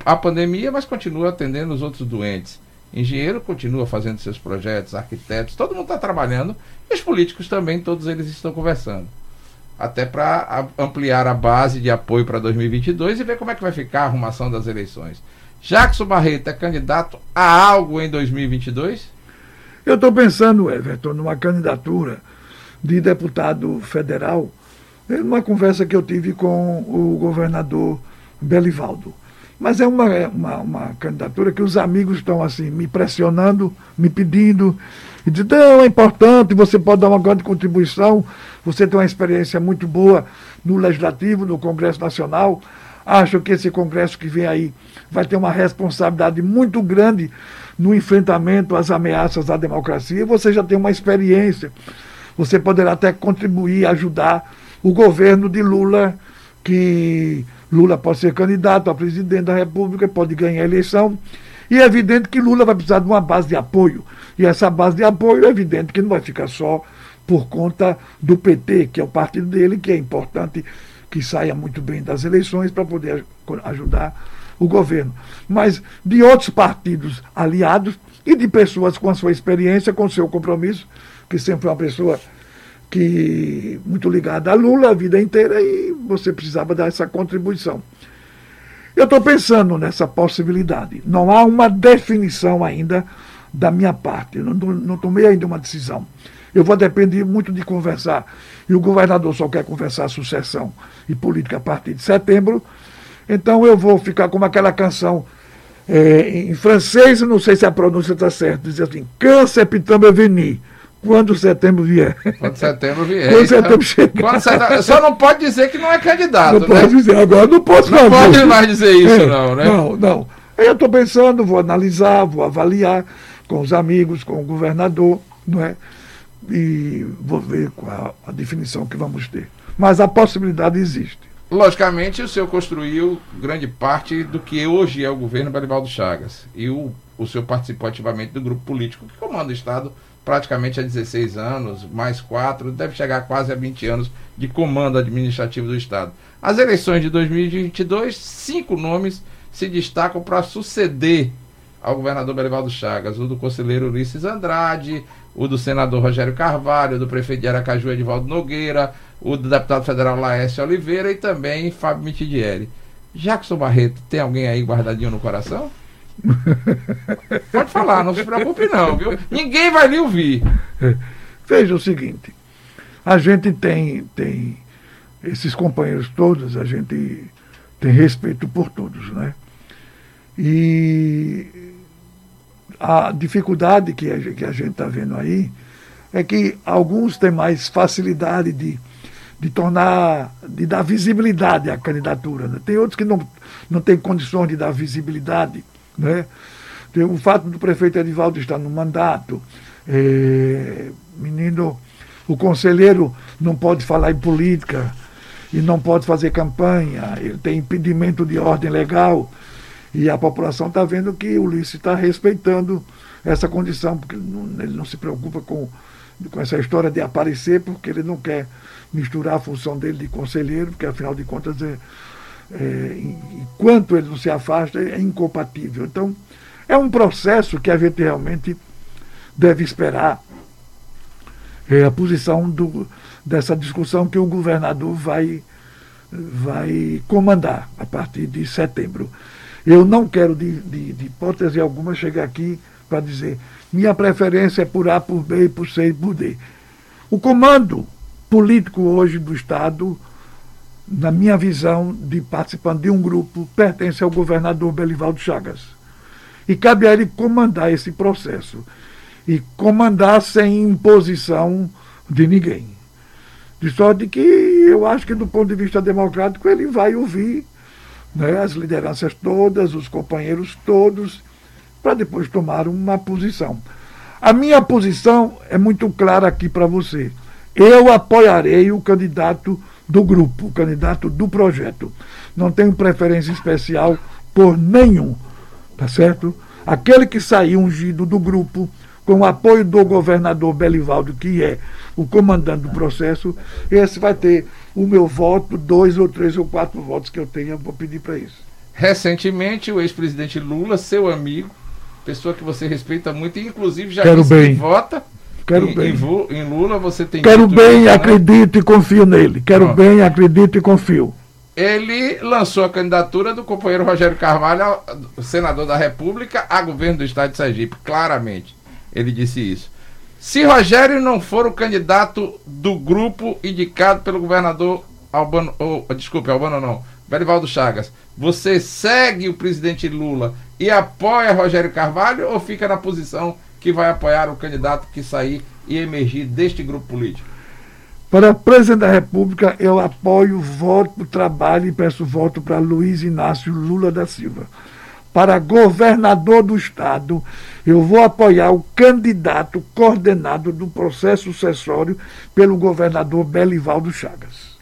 S1: a pandemia, mas continua atendendo os outros doentes. Engenheiro continua fazendo seus projetos, arquitetos, todo mundo está trabalhando, e os políticos também, todos eles estão conversando. Até para ampliar a base de apoio para 2022 e ver como é que vai ficar a arrumação das eleições. Jackson Barreto é candidato a algo em 2022?
S2: Eu estou pensando, Everton, numa candidatura de deputado federal, numa conversa que eu tive com o governador Belivaldo. Mas é uma, é uma, uma, candidatura que os amigos estão assim, me pressionando, me pedindo, e dizendo, não, é importante, você pode dar uma grande contribuição, você tem uma experiência muito boa no Legislativo, no Congresso Nacional. Acho que esse Congresso que vem aí vai ter uma responsabilidade muito grande no enfrentamento às ameaças à democracia. Você já tem uma experiência, você poderá até contribuir, ajudar o governo de Lula, que Lula pode ser candidato a presidente da República, pode ganhar a eleição. E é evidente que Lula vai precisar de uma base de apoio. E essa base de apoio é evidente que não vai ficar só por conta do PT, que é o partido dele, que é importante que saia muito bem das eleições para poder ajudar o governo. Mas de outros partidos aliados e de pessoas com a sua experiência, com o seu compromisso, que sempre é uma pessoa que muito ligada a Lula a vida inteira e você precisava dar essa contribuição. Eu estou pensando nessa possibilidade. Não há uma definição ainda da minha parte. Eu não, não tomei ainda uma decisão. Eu vou depender muito de conversar. E o governador só quer conversar sucessão e política a partir de setembro. Então eu vou ficar como aquela canção é, em francês, não sei se a pronúncia está certa, diz assim, Quand septembre venir quando setembro vier.
S1: Quando setembro vier.
S2: Quando então, setembro chegar.
S1: Quando setembro, só não pode dizer que não é candidato,
S2: não né? pode dizer, agora não posso
S1: Não pode mais dizer isso, é, não, né?
S2: Não, não. Aí eu estou pensando, vou analisar, vou avaliar com os amigos, com o governador, não é? E vou ver qual a, definição que vamos ter. Mas a possibilidade existe.
S1: Logicamente, o senhor construiu grande parte do que hoje é o governo Baribaldo Chagas. E o, o senhor participou ativamente do grupo político que comanda o Estado praticamente há 16 anos, mais 4, deve chegar quase a 20 anos de comando administrativo do Estado. As eleições de 2022, cinco nomes se destacam para suceder ao governador Belivaldo Chagas, o do conselheiro Ulisses Andrade, o do senador Rogério Carvalho, do prefeito de Aracaju Edivaldo Nogueira, o do deputado federal Laércio Oliveira e também Fábio Mitidieri. Jackson Barreto, tem alguém aí guardadinho no coração? Pode falar, não se preocupe não, viu? Ninguém vai lhe ouvir.
S2: Veja o seguinte, a gente tem, tem esses companheiros todos, a gente tem respeito por todos, né? E a dificuldade que a, que a gente está vendo aí é que alguns têm mais facilidade de, de tornar, de dar visibilidade à candidatura. Né? Tem outros que não, não têm condições de dar visibilidade. Né? O fato do prefeito Edivaldo estar no mandato, é, menino, o conselheiro não pode falar em política e não pode fazer campanha, ele tem impedimento de ordem legal. E a população está vendo que Ulisses está respeitando essa condição, porque não, ele não se preocupa com, com essa história de aparecer, porque ele não quer misturar a função dele de conselheiro, porque afinal de contas é, é, enquanto ele não se afasta, é incompatível. Então, é um processo que a gente realmente deve esperar é, a posição do, dessa discussão que o governador vai, vai comandar a partir de setembro. Eu não quero, de, de, de hipótese alguma, chegar aqui para dizer minha preferência é por A, por B, por C e por D. O comando político hoje do Estado na minha visão de participante de um grupo, pertence ao governador Belivaldo Chagas. E cabe a ele comandar esse processo. E comandar sem imposição de ninguém. De sorte que eu acho que, do ponto de vista democrático, ele vai ouvir né, as lideranças todas, os companheiros todos, para depois tomar uma posição. A minha posição é muito clara aqui para você. Eu apoiarei o candidato do grupo, o candidato do projeto. Não tenho preferência especial por nenhum, tá certo? Aquele que sair ungido do grupo, com o apoio do governador Belivaldo, que é o comandante do processo, esse vai ter o meu voto, dois ou três ou quatro votos que eu tenha, vou pedir para isso.
S1: Recentemente, o ex-presidente Lula, seu amigo, pessoa que você respeita muito, inclusive já
S2: Quero
S1: disse
S2: bem.
S1: que vota,
S2: Quero
S1: em,
S2: bem.
S1: Em, em, Lula você tem.
S2: Quero bem,
S1: né?
S2: acredito e confio nele. Quero Pronto. bem, acredito e confio.
S1: Ele lançou a candidatura do companheiro Rogério Carvalho, senador da República, a governo do estado de Sergipe. Claramente, ele disse isso. Se Rogério não for o candidato do grupo indicado pelo governador Albano, oh, desculpe, Albano não, Belivaldo Chagas, você segue o presidente Lula e apoia Rogério Carvalho ou fica na posição que vai apoiar o candidato que sair e emergir deste grupo político?
S2: Para presidente da República, eu apoio, voto, trabalho e peço voto para Luiz Inácio Lula da Silva. Para governador do Estado, eu vou apoiar o candidato coordenado do processo sucessório pelo governador Belivaldo Chagas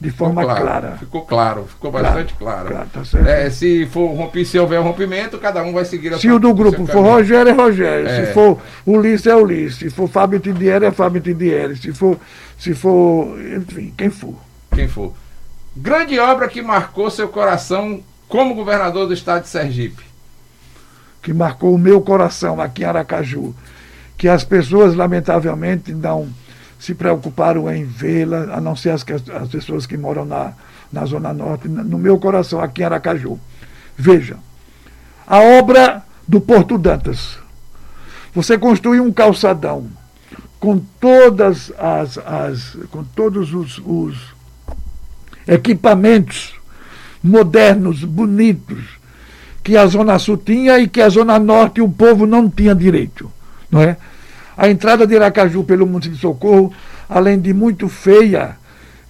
S2: de forma
S1: ficou claro,
S2: clara.
S1: Ficou claro, ficou bastante claro.
S2: claro tá
S1: é, se for romper, se houver rompimento, cada um vai seguir a
S2: Se o do grupo for Rogério, é Rogério. É. Se for Ulisses, é Ulisses. Se for Fábio Tidieri, é Fábio Tidieri. Se for, se for, enfim, quem for.
S1: Quem for. Grande obra que marcou seu coração como governador do estado de Sergipe.
S2: Que marcou o meu coração aqui em Aracaju. Que as pessoas, lamentavelmente, não se preocuparam em vê-la, a não ser as, as pessoas que moram na, na Zona Norte, no meu coração, aqui em Aracaju. Veja, a obra do Porto Dantas. Você construiu um calçadão com todas as, as com todos os, os equipamentos modernos, bonitos, que a Zona Sul tinha e que a Zona Norte o povo não tinha direito. Não é? A entrada de Iracaju pelo município de Socorro, além de muito feia,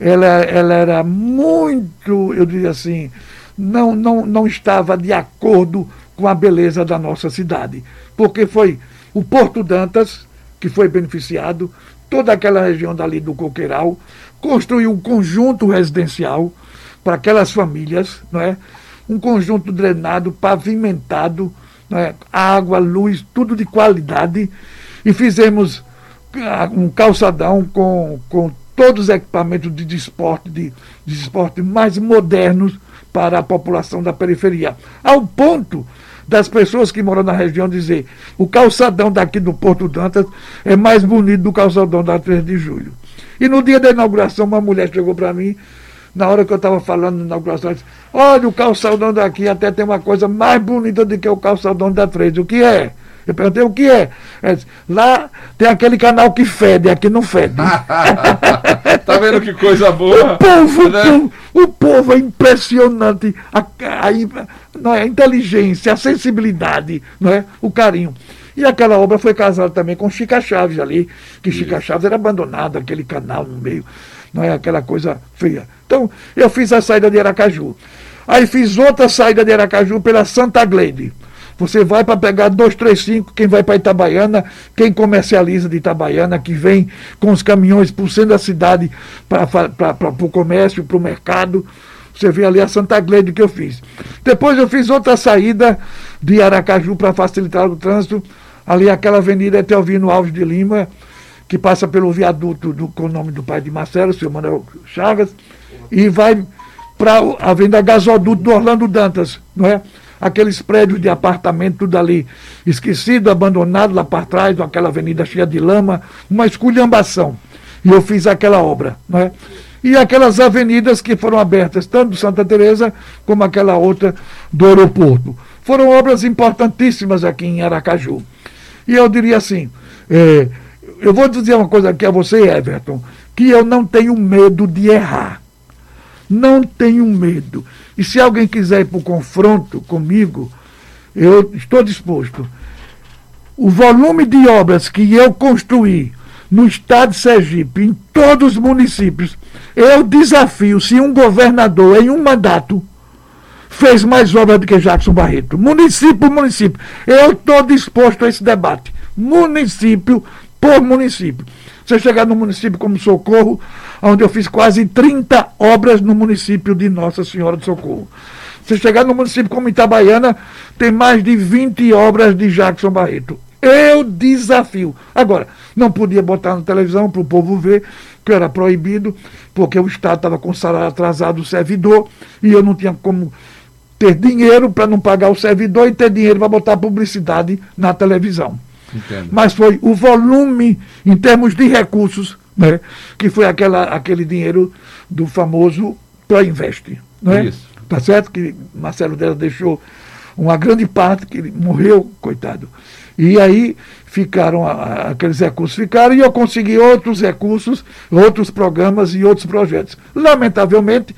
S2: ela, ela era muito, eu diria assim, não, não, não estava de acordo com a beleza da nossa cidade. Porque foi o Porto Dantas, que foi beneficiado, toda aquela região dali do Coqueiral, construiu um conjunto residencial para aquelas famílias, não é? um conjunto drenado, pavimentado, não é? água, luz, tudo de qualidade, e fizemos ah, um calçadão com, com todos os equipamentos de desporto, de, de esporte mais modernos para a população da periferia. Ao ponto das pessoas que moram na região dizer o calçadão daqui do Porto Dantas é mais bonito do calçadão da 3 de julho. E no dia da inauguração, uma mulher chegou para mim, na hora que eu estava falando na inauguração, disse, olha, o calçadão daqui até tem uma coisa mais bonita do que o calçadão da 3. O que é? Eu perguntei o que é. Disse, Lá tem aquele canal que fede, aqui não fede.
S1: tá vendo que coisa boa?
S2: O povo, né? o, povo o povo é impressionante. A, a, não é, a inteligência, a sensibilidade, não é? o carinho. E aquela obra foi casada também com Chica Chaves ali, que. Chica Chaves era abandonado, aquele canal no meio, não é aquela coisa feia. Então, eu fiz a saída de Aracaju. Aí fiz outra saída de Aracaju pela Santa Glede. Você vai para pegar 235, quem vai para Itabaiana, quem comercializa de Itabaiana, que vem com os caminhões por centro da cidade para o comércio, para o mercado. Você vê ali a Santa Glede que eu fiz. Depois eu fiz outra saída de Aracaju para facilitar o trânsito, ali aquela avenida Etelvino Alves de Lima, que passa pelo viaduto do, com o nome do pai de Marcelo, o senhor Manuel Chagas, e vai para a Avenida Gasoduto do Orlando Dantas, não é? aqueles prédios de apartamento, tudo ali esquecido, abandonado lá para trás, aquela avenida cheia de lama, uma esculhambação. E eu fiz aquela obra, não é? E aquelas avenidas que foram abertas, tanto Santa Teresa como aquela outra do aeroporto. Foram obras importantíssimas aqui em Aracaju. E eu diria assim, é, eu vou dizer uma coisa aqui a você, Everton, que eu não tenho medo de errar. Não tenho medo. E se alguém quiser ir para o confronto comigo, eu estou disposto. O volume de obras que eu construí no estado de Sergipe, em todos os municípios, eu desafio se um governador em um mandato fez mais obras do que Jackson Barreto. Município município. Eu estou disposto a esse debate. Município por município. Você chegar no município como Socorro, onde eu fiz quase 30 obras no município de Nossa Senhora do Socorro. Você chegar no município como Itabaiana, tem mais de 20 obras de Jackson Barreto. Eu desafio. Agora, não podia botar na televisão para o povo ver, que era proibido, porque o Estado estava com salário atrasado do servidor e eu não tinha como ter dinheiro para não pagar o servidor e ter dinheiro para botar publicidade na televisão. Entendo. Mas foi o volume, em termos de recursos, né, que foi aquela, aquele dinheiro do famoso Proinvest. Né? Isso. Tá certo? Que Marcelo Della deixou uma grande parte, que ele morreu, coitado. E aí ficaram, aqueles recursos ficaram, e eu consegui outros recursos, outros programas e outros projetos. Lamentavelmente,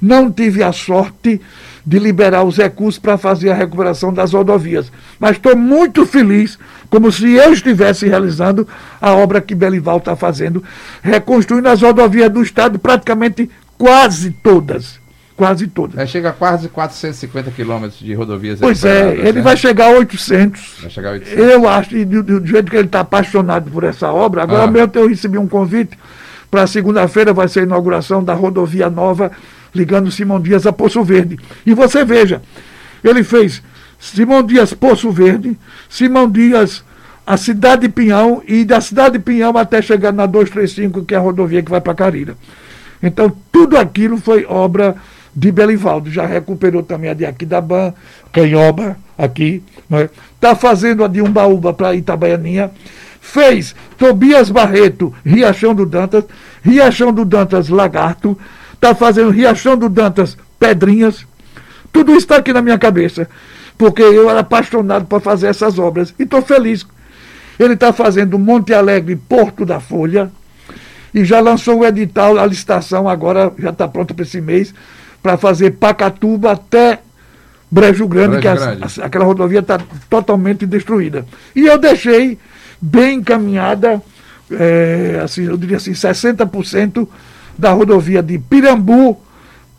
S2: não tive a sorte de liberar os recursos para fazer a recuperação das rodovias. Mas estou muito feliz, como se eu estivesse realizando a obra que Belival está fazendo, reconstruindo as rodovias do Estado, praticamente quase todas. Quase todas.
S1: É, chega a quase 450 quilômetros de rodovias.
S2: Pois é, ele né? vai chegar a 800. Vai chegar a 800. Eu acho, e do, do jeito que ele está apaixonado por essa obra, agora ah. mesmo eu recebi um convite para segunda-feira, vai ser a inauguração da rodovia nova ligando Simão Dias a Poço Verde. E você veja, ele fez Simão Dias Poço Verde, Simão Dias a cidade de Pinhão e da cidade de Pinhão até chegar na 235, que é a rodovia que vai para Carira. Então, tudo aquilo foi obra de Belivaldo. Já recuperou também a de Aquidaban, Canhoba, aqui. Está é? Tá fazendo a de Umbaúba para Itabaianinha. Fez Tobias Barreto, Riachão do Dantas, Riachão do Dantas, Lagarto, está fazendo Riachão do Dantas Pedrinhas, Tudo está aqui na minha cabeça. Porque eu era apaixonado por fazer essas obras. E estou feliz. Ele está fazendo Monte Alegre Porto da Folha. E já lançou o edital, a licitação agora já está pronta para esse mês, para fazer Pacatuba até Brejo Grande, Brejo que Grande. A, aquela rodovia está totalmente destruída. E eu deixei bem encaminhada, é, assim, eu diria assim, 60% da rodovia de Pirambu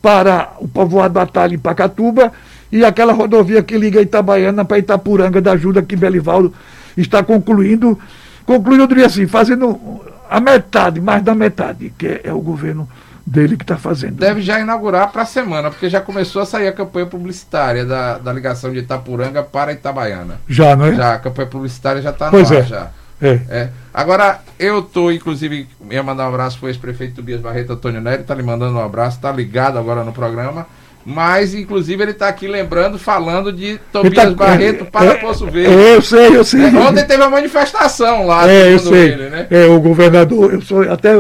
S2: para o povoado Batalha em Pacatuba e aquela rodovia que liga Itabaiana para Itapuranga da ajuda que Belivaldo está concluindo, concluindo, eu diria assim, fazendo a metade, mais da metade, que é, é o governo dele que está fazendo.
S1: Deve já inaugurar para a semana, porque já começou a sair a campanha publicitária da, da ligação de Itapuranga para Itabaiana.
S2: Já, não é?
S1: Já, a campanha publicitária já está no ar,
S2: é.
S1: já.
S2: É.
S1: é. Agora, eu tô, inclusive, ia mandar um abraço para o ex-prefeito Tobias Barreto, Antônio Nery, tá lhe mandando um abraço, tá ligado agora no programa. Mas, inclusive, ele está aqui lembrando, falando de Tobias tá, Barreto para é, Poço Verde.
S2: É, eu sei, eu sei. É,
S1: ontem teve uma manifestação lá.
S2: É, eu sei. Ele, né? É, o governador, eu sou, até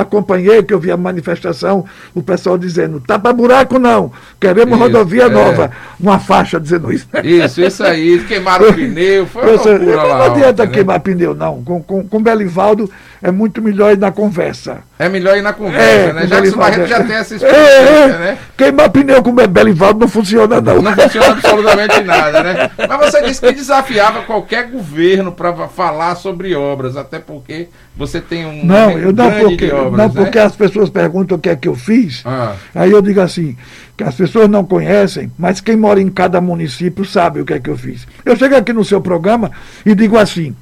S2: acompanhei que eu vi a manifestação, o pessoal dizendo, tá para buraco não, queremos isso, rodovia é. nova. Uma faixa dizendo isso.
S1: Isso, isso aí, queimaram o pneu, foi uma loucura
S2: lá. Não adianta ontem, né? queimar né? pneu, não. Com, com, com Belivaldo é muito melhor ir na conversa.
S1: É melhor ir na conversa, é, né? Já que o Barreto já tem essa
S2: é, experiência, né? Queimar pneu com Belivaldo não funciona, não.
S1: Não funciona absolutamente nada, né? Mas você disse que desafiava qualquer governo para falar sobre obras, até porque você tem um.
S2: Não, eu não, porque, obras, não né? porque as pessoas perguntam o que é que eu fiz. Ah. Aí eu digo assim, que as pessoas não conhecem, mas quem mora em cada município sabe o que é que eu fiz. Eu chego aqui no seu programa e digo assim,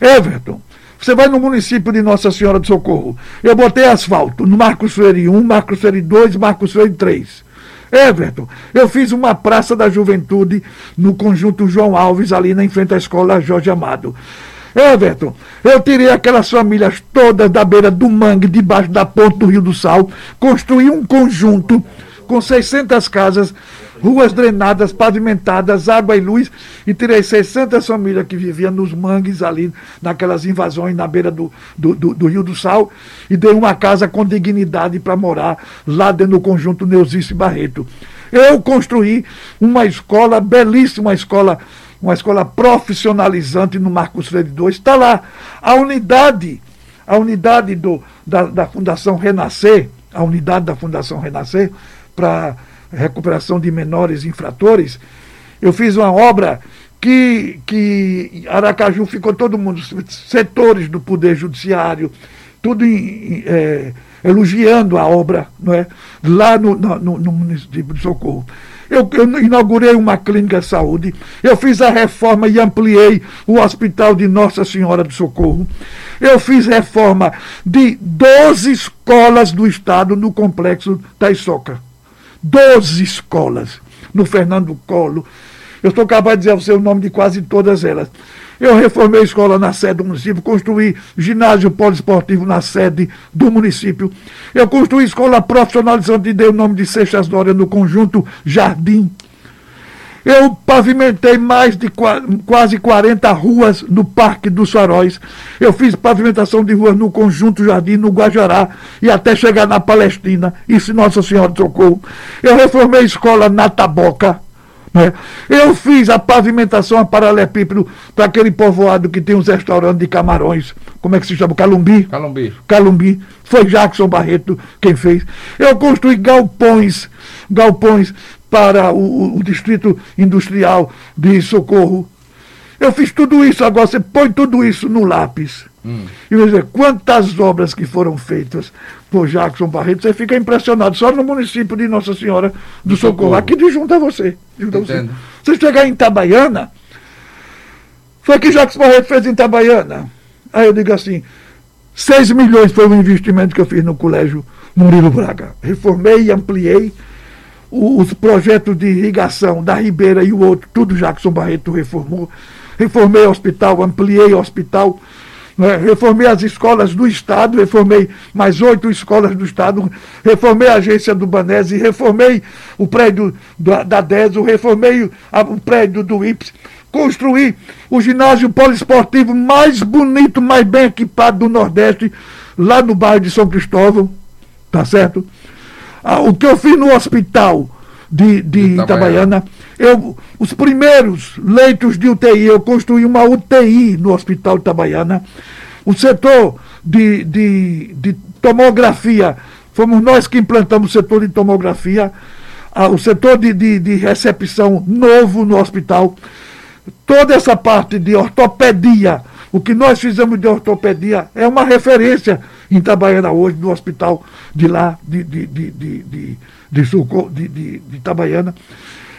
S2: Everton, você vai no município de Nossa Senhora do Socorro. Eu botei asfalto no Marcos Freire 1, Marcos Freire 2, Marcos Freire 3. Everton, eu fiz uma Praça da Juventude no conjunto João Alves, ali na frente à escola Jorge Amado. Everton, eu tirei aquelas famílias todas da beira do mangue, debaixo da ponte do Rio do Sal, construí um conjunto com 600 casas, ruas drenadas, pavimentadas, água e luz, e tirei 600 famílias que viviam nos mangues ali, naquelas invasões na beira do, do, do, do Rio do Sal, e dei uma casa com dignidade para morar lá dentro do conjunto Neuzice Barreto. Eu construí uma escola, belíssima escola, uma escola profissionalizante no Marcos Freire 2. Está lá a unidade, a unidade do, da, da Fundação Renascer, a unidade da Fundação Renascer, para recuperação de menores infratores, eu fiz uma obra que, que Aracaju ficou todo mundo, setores do Poder Judiciário, tudo em, é, elogiando a obra não é? lá no, no, no município de Socorro. Eu, eu, inaugurei uma clínica de saúde, eu fiz a reforma e ampliei o hospital de Nossa Senhora do Socorro. Eu fiz reforma de 12 escolas do estado no complexo da Isoca. 12 escolas no Fernando Colo. Eu estou capaz de dizer você o nome de quase todas elas. Eu reformei a escola na sede do município, construí ginásio poliesportivo na sede do município. Eu construí escola profissionalizante e dei o nome de Seixas Dória no conjunto Jardim. Eu pavimentei mais de quase 40 ruas no Parque dos Faróis. Eu fiz pavimentação de ruas no Conjunto Jardim, no Guajará e até chegar na Palestina. Isso Nossa Senhora Socorro. Eu reformei a escola na Taboca. Né? Eu fiz a pavimentação a paralepípedo para aquele povoado que tem uns restaurantes de camarões. Como é que se chama? Calumbi?
S1: Calumbi.
S2: Calumbi. Foi Jackson Barreto quem fez. Eu construí galpões, galpões para o, o Distrito Industrial de Socorro. Eu fiz tudo isso, agora você põe tudo isso no lápis. Hum. E você dizer, quantas obras que foram feitas por Jackson Barreto, você fica impressionado. Só no município de Nossa Senhora do, do Socorro. Socorro. Aqui de junto a você. Junto você. você chegar em Itabaiana, foi que Jackson Barreto fez em Itabaiana. Aí eu digo assim, 6 milhões foi o investimento que eu fiz no colégio Murilo Braga. Reformei e ampliei os projetos de irrigação da Ribeira e o outro, tudo Jackson Barreto reformou. Reformei o hospital, ampliei o hospital, né? reformei as escolas do Estado, reformei mais oito escolas do Estado, reformei a agência do Banese, reformei o prédio da, da DESO, reformei a, o prédio do IPS, construí o ginásio poliesportivo mais bonito, mais bem equipado do Nordeste, lá no bairro de São Cristóvão, tá certo? Ah, o que eu fiz no hospital de, de Itabaiana. Eu, os primeiros leitos de UTI, eu construí uma UTI no Hospital Itabaiana. O setor de, de, de tomografia, fomos nós que implantamos o setor de tomografia, ah, o setor de, de, de recepção novo no hospital. Toda essa parte de ortopedia, o que nós fizemos de ortopedia é uma referência em Itabaiana hoje, no hospital de lá, de, de, de, de, de, de, de, de, de Itabaiana.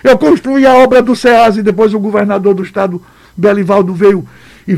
S2: Eu construí a obra do SEASE, depois o governador do estado, Belivaldo, veio e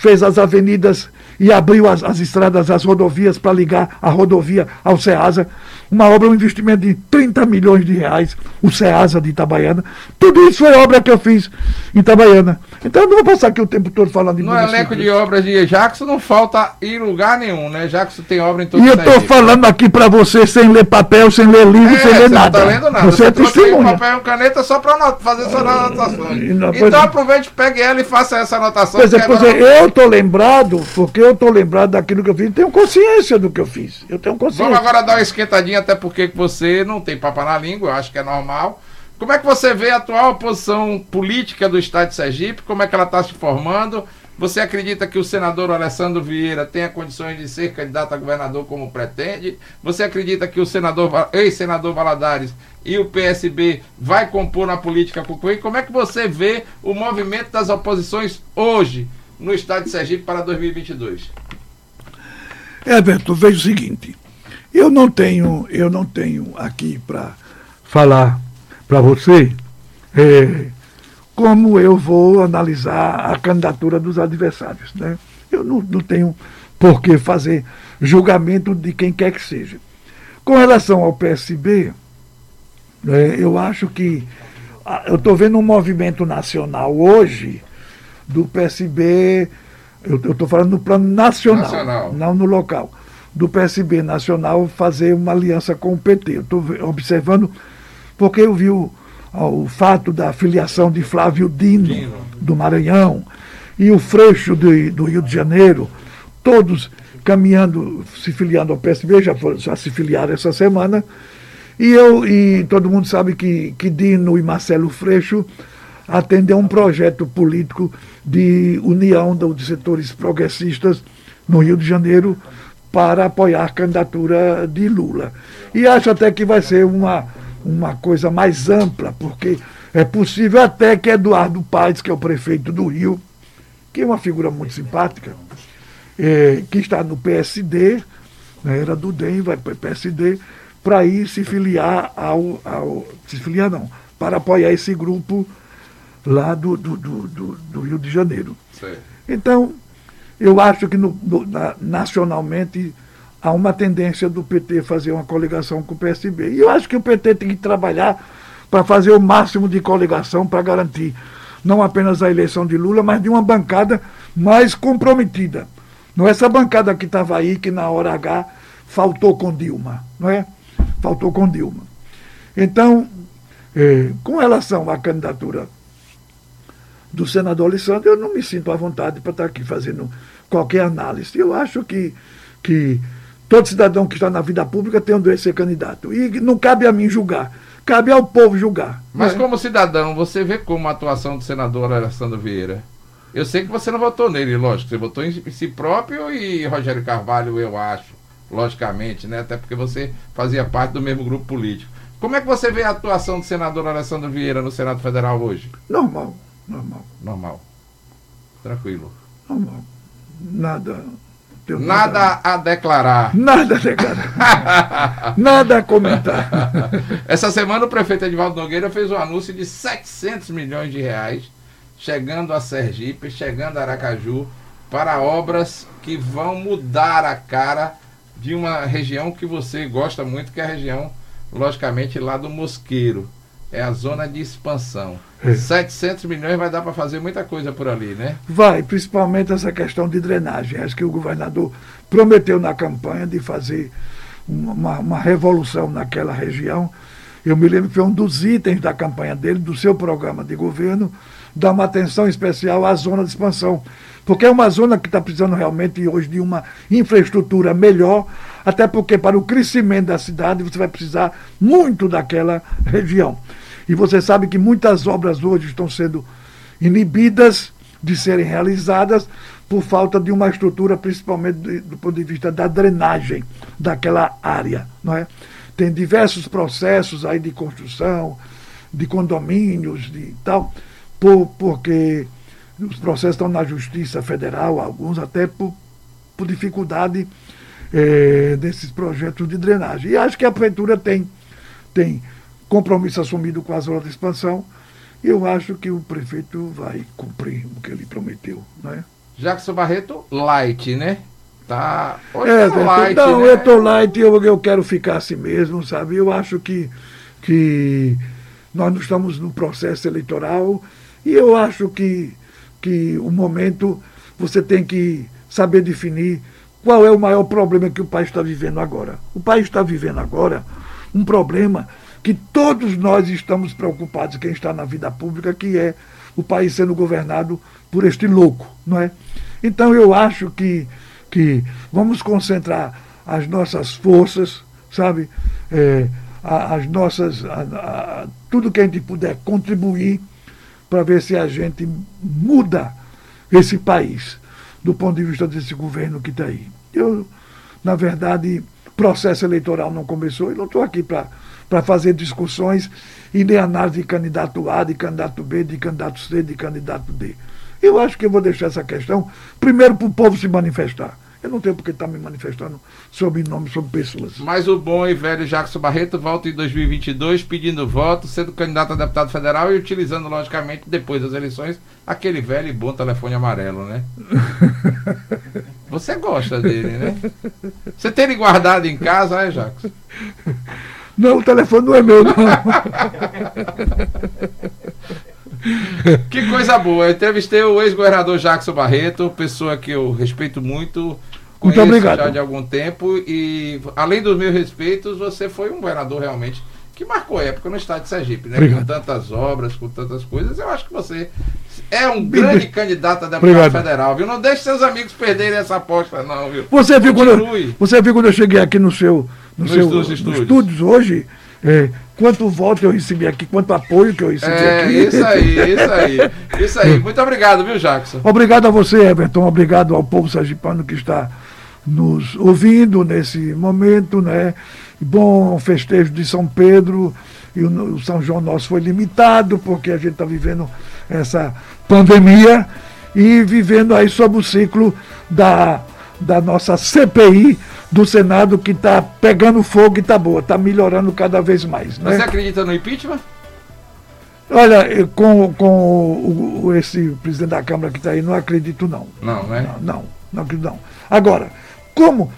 S2: fez as avenidas e abriu as, as estradas, as rodovias para ligar a rodovia ao SEASA. Uma obra, um investimento de 30 milhões de reais, o SEASA de Itabaiana. Tudo isso foi obra que eu fiz em Itabaiana. Então eu não vou passar aqui o tempo todo falando de
S1: No elenco de obras de Jackson não falta em lugar nenhum, né? Jackson tem obra em todo
S2: E eu estou falando aqui para você sem ler papel, sem ler livro, é, sem ler nada.
S1: Não tá lendo nada. Você, você é testemunha. papel e caneta só para fazer suas anotações. Não, então aproveite, pegue ela e faça essa anotação.
S2: Pois é, pois é, eu estou lembrado, porque eu estou lembrado daquilo que eu fiz. Tenho consciência do que eu fiz. Eu tenho consciência.
S1: Vamos agora dar uma esquentadinha, até porque você não tem papa na língua, eu acho que é normal. Como é que você vê a atual posição política do Estado de Sergipe? Como é que ela está se formando? Você acredita que o senador Alessandro Vieira tenha condições de ser candidato a governador como pretende? Você acredita que o senador, ex-senador Valadares e o PSB vai compor na política com? Como é que você vê o movimento das oposições hoje no estado de Sergipe para 2022?
S2: Everton, veja o seguinte. Eu não tenho, eu não tenho aqui para falar para você é, como eu vou analisar a candidatura dos adversários. Né? Eu não, não tenho por que fazer julgamento de quem quer que seja. Com relação ao PSB, é, eu acho que eu estou vendo um movimento nacional hoje do PSB, eu estou falando no plano nacional, nacional, não no local, do PSB nacional fazer uma aliança com o PT. Eu estou observando porque eu vi o, o fato da filiação de Flávio Dino, Dino, do Maranhão, e o Freixo de, do Rio de Janeiro, todos caminhando, se filiando ao PSB, já, foram, já se filiaram essa semana. E, eu, e todo mundo sabe que, que Dino e Marcelo Freixo atendem a um projeto político de união dos setores progressistas no Rio de Janeiro para apoiar a candidatura de Lula. E acho até que vai ser uma, uma coisa mais ampla, porque é possível até que Eduardo Paes, que é o prefeito do Rio, que é uma figura muito simpática, é, que está no PSD, né, era do DEM, vai para o PSD, para ir se filiar ao, ao. Se filiar não, para apoiar esse grupo lá do, do, do, do, Rio de Janeiro. Sim. Então, eu acho que no, no, na, nacionalmente há uma tendência do PT fazer uma coligação com o PSB. E eu acho que o PT tem que trabalhar para fazer o máximo de coligação para garantir não apenas a eleição de Lula, mas de uma bancada mais comprometida. Não é essa bancada que estava aí, que na hora H faltou com Dilma, não é? Faltou com Dilma. Então, eh, com relação à candidatura do senador Alessandro, eu não me sinto à vontade para estar aqui fazendo qualquer análise. Eu acho que, que Todo cidadão que está na vida pública tem um direito de ser candidato. E não cabe a mim julgar. Cabe ao povo julgar.
S1: Mas é? como cidadão, você vê como a atuação do senador Alessandro Vieira? Eu sei que você não votou nele, lógico. Você votou em si próprio e Rogério Carvalho, eu acho. Logicamente, né? Até porque você fazia parte do mesmo grupo político. Como é que você vê a atuação do senador Alessandro Vieira no Senado Federal hoje?
S2: Normal, normal.
S1: Normal. Tranquilo.
S2: Normal. Nada
S1: Nada a declarar.
S2: Nada a declarar. Nada a comentar.
S1: Essa semana o prefeito Edvaldo Nogueira fez um anúncio de 700 milhões de reais chegando a Sergipe, chegando a Aracaju, para obras que vão mudar a cara de uma região que você gosta muito, que é a região, logicamente, lá do Mosqueiro é a zona de expansão. É. 700 milhões vai dar para fazer muita coisa por ali, né?
S2: Vai, principalmente essa questão de drenagem. Acho que o governador prometeu na campanha de fazer uma, uma revolução naquela região. Eu me lembro que foi um dos itens da campanha dele, do seu programa de governo, dar uma atenção especial à zona de expansão. Porque é uma zona que está precisando realmente hoje de uma infraestrutura melhor, Até porque para o crescimento da cidade você vai precisar muito daquela região. E você sabe que muitas obras hoje estão sendo inibidas de serem realizadas por falta de uma estrutura, principalmente do, ponto de vista da drenagem daquela área. Não é? Tem diversos processos aí de construção, de condomínios, de tal, por, porque os processos estão na Justiça Federal, alguns até por, por dificuldade é, desses projetos de drenagem. E acho que a Prefeitura tem, tem compromisso assumido com as obras de expansão, e eu acho que o prefeito vai cumprir o que ele prometeu. Né?
S1: Jackson Barreto, light, né? Tá.
S2: Hoje é, tá light, não, né? eu tô light eu, eu quero ficar assim mesmo, sabe? Eu acho que, que nós não estamos no processo eleitoral e eu acho que, que o momento você tem que saber definir qual é o maior problema que o país está vivendo agora. O país está vivendo agora um problema que todos nós estamos preocupados, quem está na vida pública, que é o país sendo governado por este louco, não é? Então eu acho que, que vamos concentrar as nossas forças, sabe? É, as nossas. A, a, tudo que a gente puder contribuir para ver se a gente muda esse país do ponto de vista desse governo que está aí. Eu, na verdade, processo eleitoral não começou e não estou aqui para fazer discussões e nem análise de candidato A, de candidato B, de candidato C, de candidato D. Eu acho que eu vou deixar essa questão primeiro para o povo se manifestar. Eu não tenho porque estar tá me manifestando sobre nomes, sobre pessoas.
S1: Mas o bom e velho Jackson Barreto volta em 2022 pedindo voto, sendo candidato a deputado federal e utilizando, logicamente, depois das eleições, aquele velho e bom telefone amarelo, né? Você gosta dele, né? Você tem ele guardado em casa, é, Jackson?
S2: Não, o telefone não é meu, não.
S1: que coisa boa. Eu entrevistei o ex-governador Jackson Barreto, pessoa que eu respeito muito.
S2: Muito obrigado.
S1: já de algum tempo e além dos meus respeitos, você foi um governador realmente que marcou época no estado de Sergipe, né? Obrigado. Com tantas obras, com tantas coisas, eu acho que você é um grande candidato a deputado Obrigado. federal, viu? Não deixe seus amigos perderem essa aposta, não, viu?
S2: Você viu, quando eu, você viu quando eu cheguei aqui no seu, no, seu estúdios, estúdios. estúdios hoje? É, quanto voto eu recebi aqui, quanto apoio que eu recebi é, aqui.
S1: Isso aí, isso aí. Isso aí. Muito obrigado, viu, Jackson?
S2: Obrigado a você, Everton. Obrigado ao povo sergipano que está nos ouvindo nesse momento, né? Bom festejo de São Pedro e o São João nosso foi limitado porque a gente está vivendo essa pandemia e vivendo aí sob o ciclo da, da nossa CPI do Senado que está pegando fogo e está boa, está melhorando cada vez mais. Né?
S1: Você acredita no impeachment?
S2: Olha, com, com o, o, esse presidente da Câmara que está aí, não acredito não.
S1: Não, né?
S2: Não, não, não acredito não. Agora, como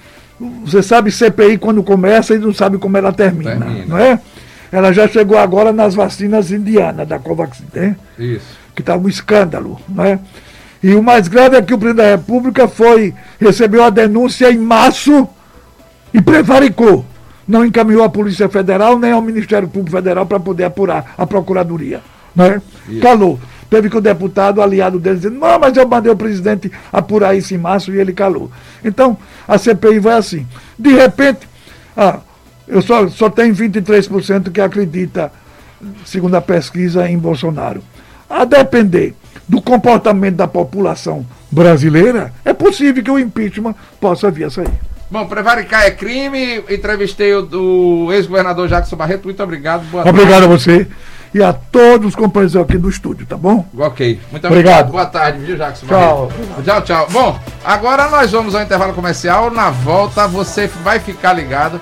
S2: você sabe CPI quando começa e não sabe como ela termina, termina. não é? Ela já chegou agora nas vacinas indianas da Covaxin, né?
S1: Isso.
S2: Que estava um escândalo, não é? E o mais grave é que o presidente da República foi, recebeu a denúncia em março e prevaricou. Não encaminhou à Polícia Federal nem ao Ministério Público Federal para poder apurar a Procuradoria. Né? Calou. Teve que o deputado aliado dele dizendo, não, mas eu mandei o presidente apurar isso em março e ele calou. Então, a CPI vai assim. De repente, ah, eu só, só tenho 23% que acredita, segundo a pesquisa, em Bolsonaro. A depender do comportamento da população brasileira, é possível que o impeachment possa vir a sair.
S1: Bom, prevaricar é crime. Entrevistei o, o ex-governador Jackson Barreto. Muito obrigado.
S2: Boa obrigado tarde. a você e a todos os companheiros aqui do estúdio, tá bom?
S1: Ok. Muito obrigado. obrigado. Boa tarde, viu, Jackson
S2: Tchau.
S1: Barreto. Tchau, tchau. Bom, agora nós vamos ao intervalo comercial. Na volta você vai ficar ligado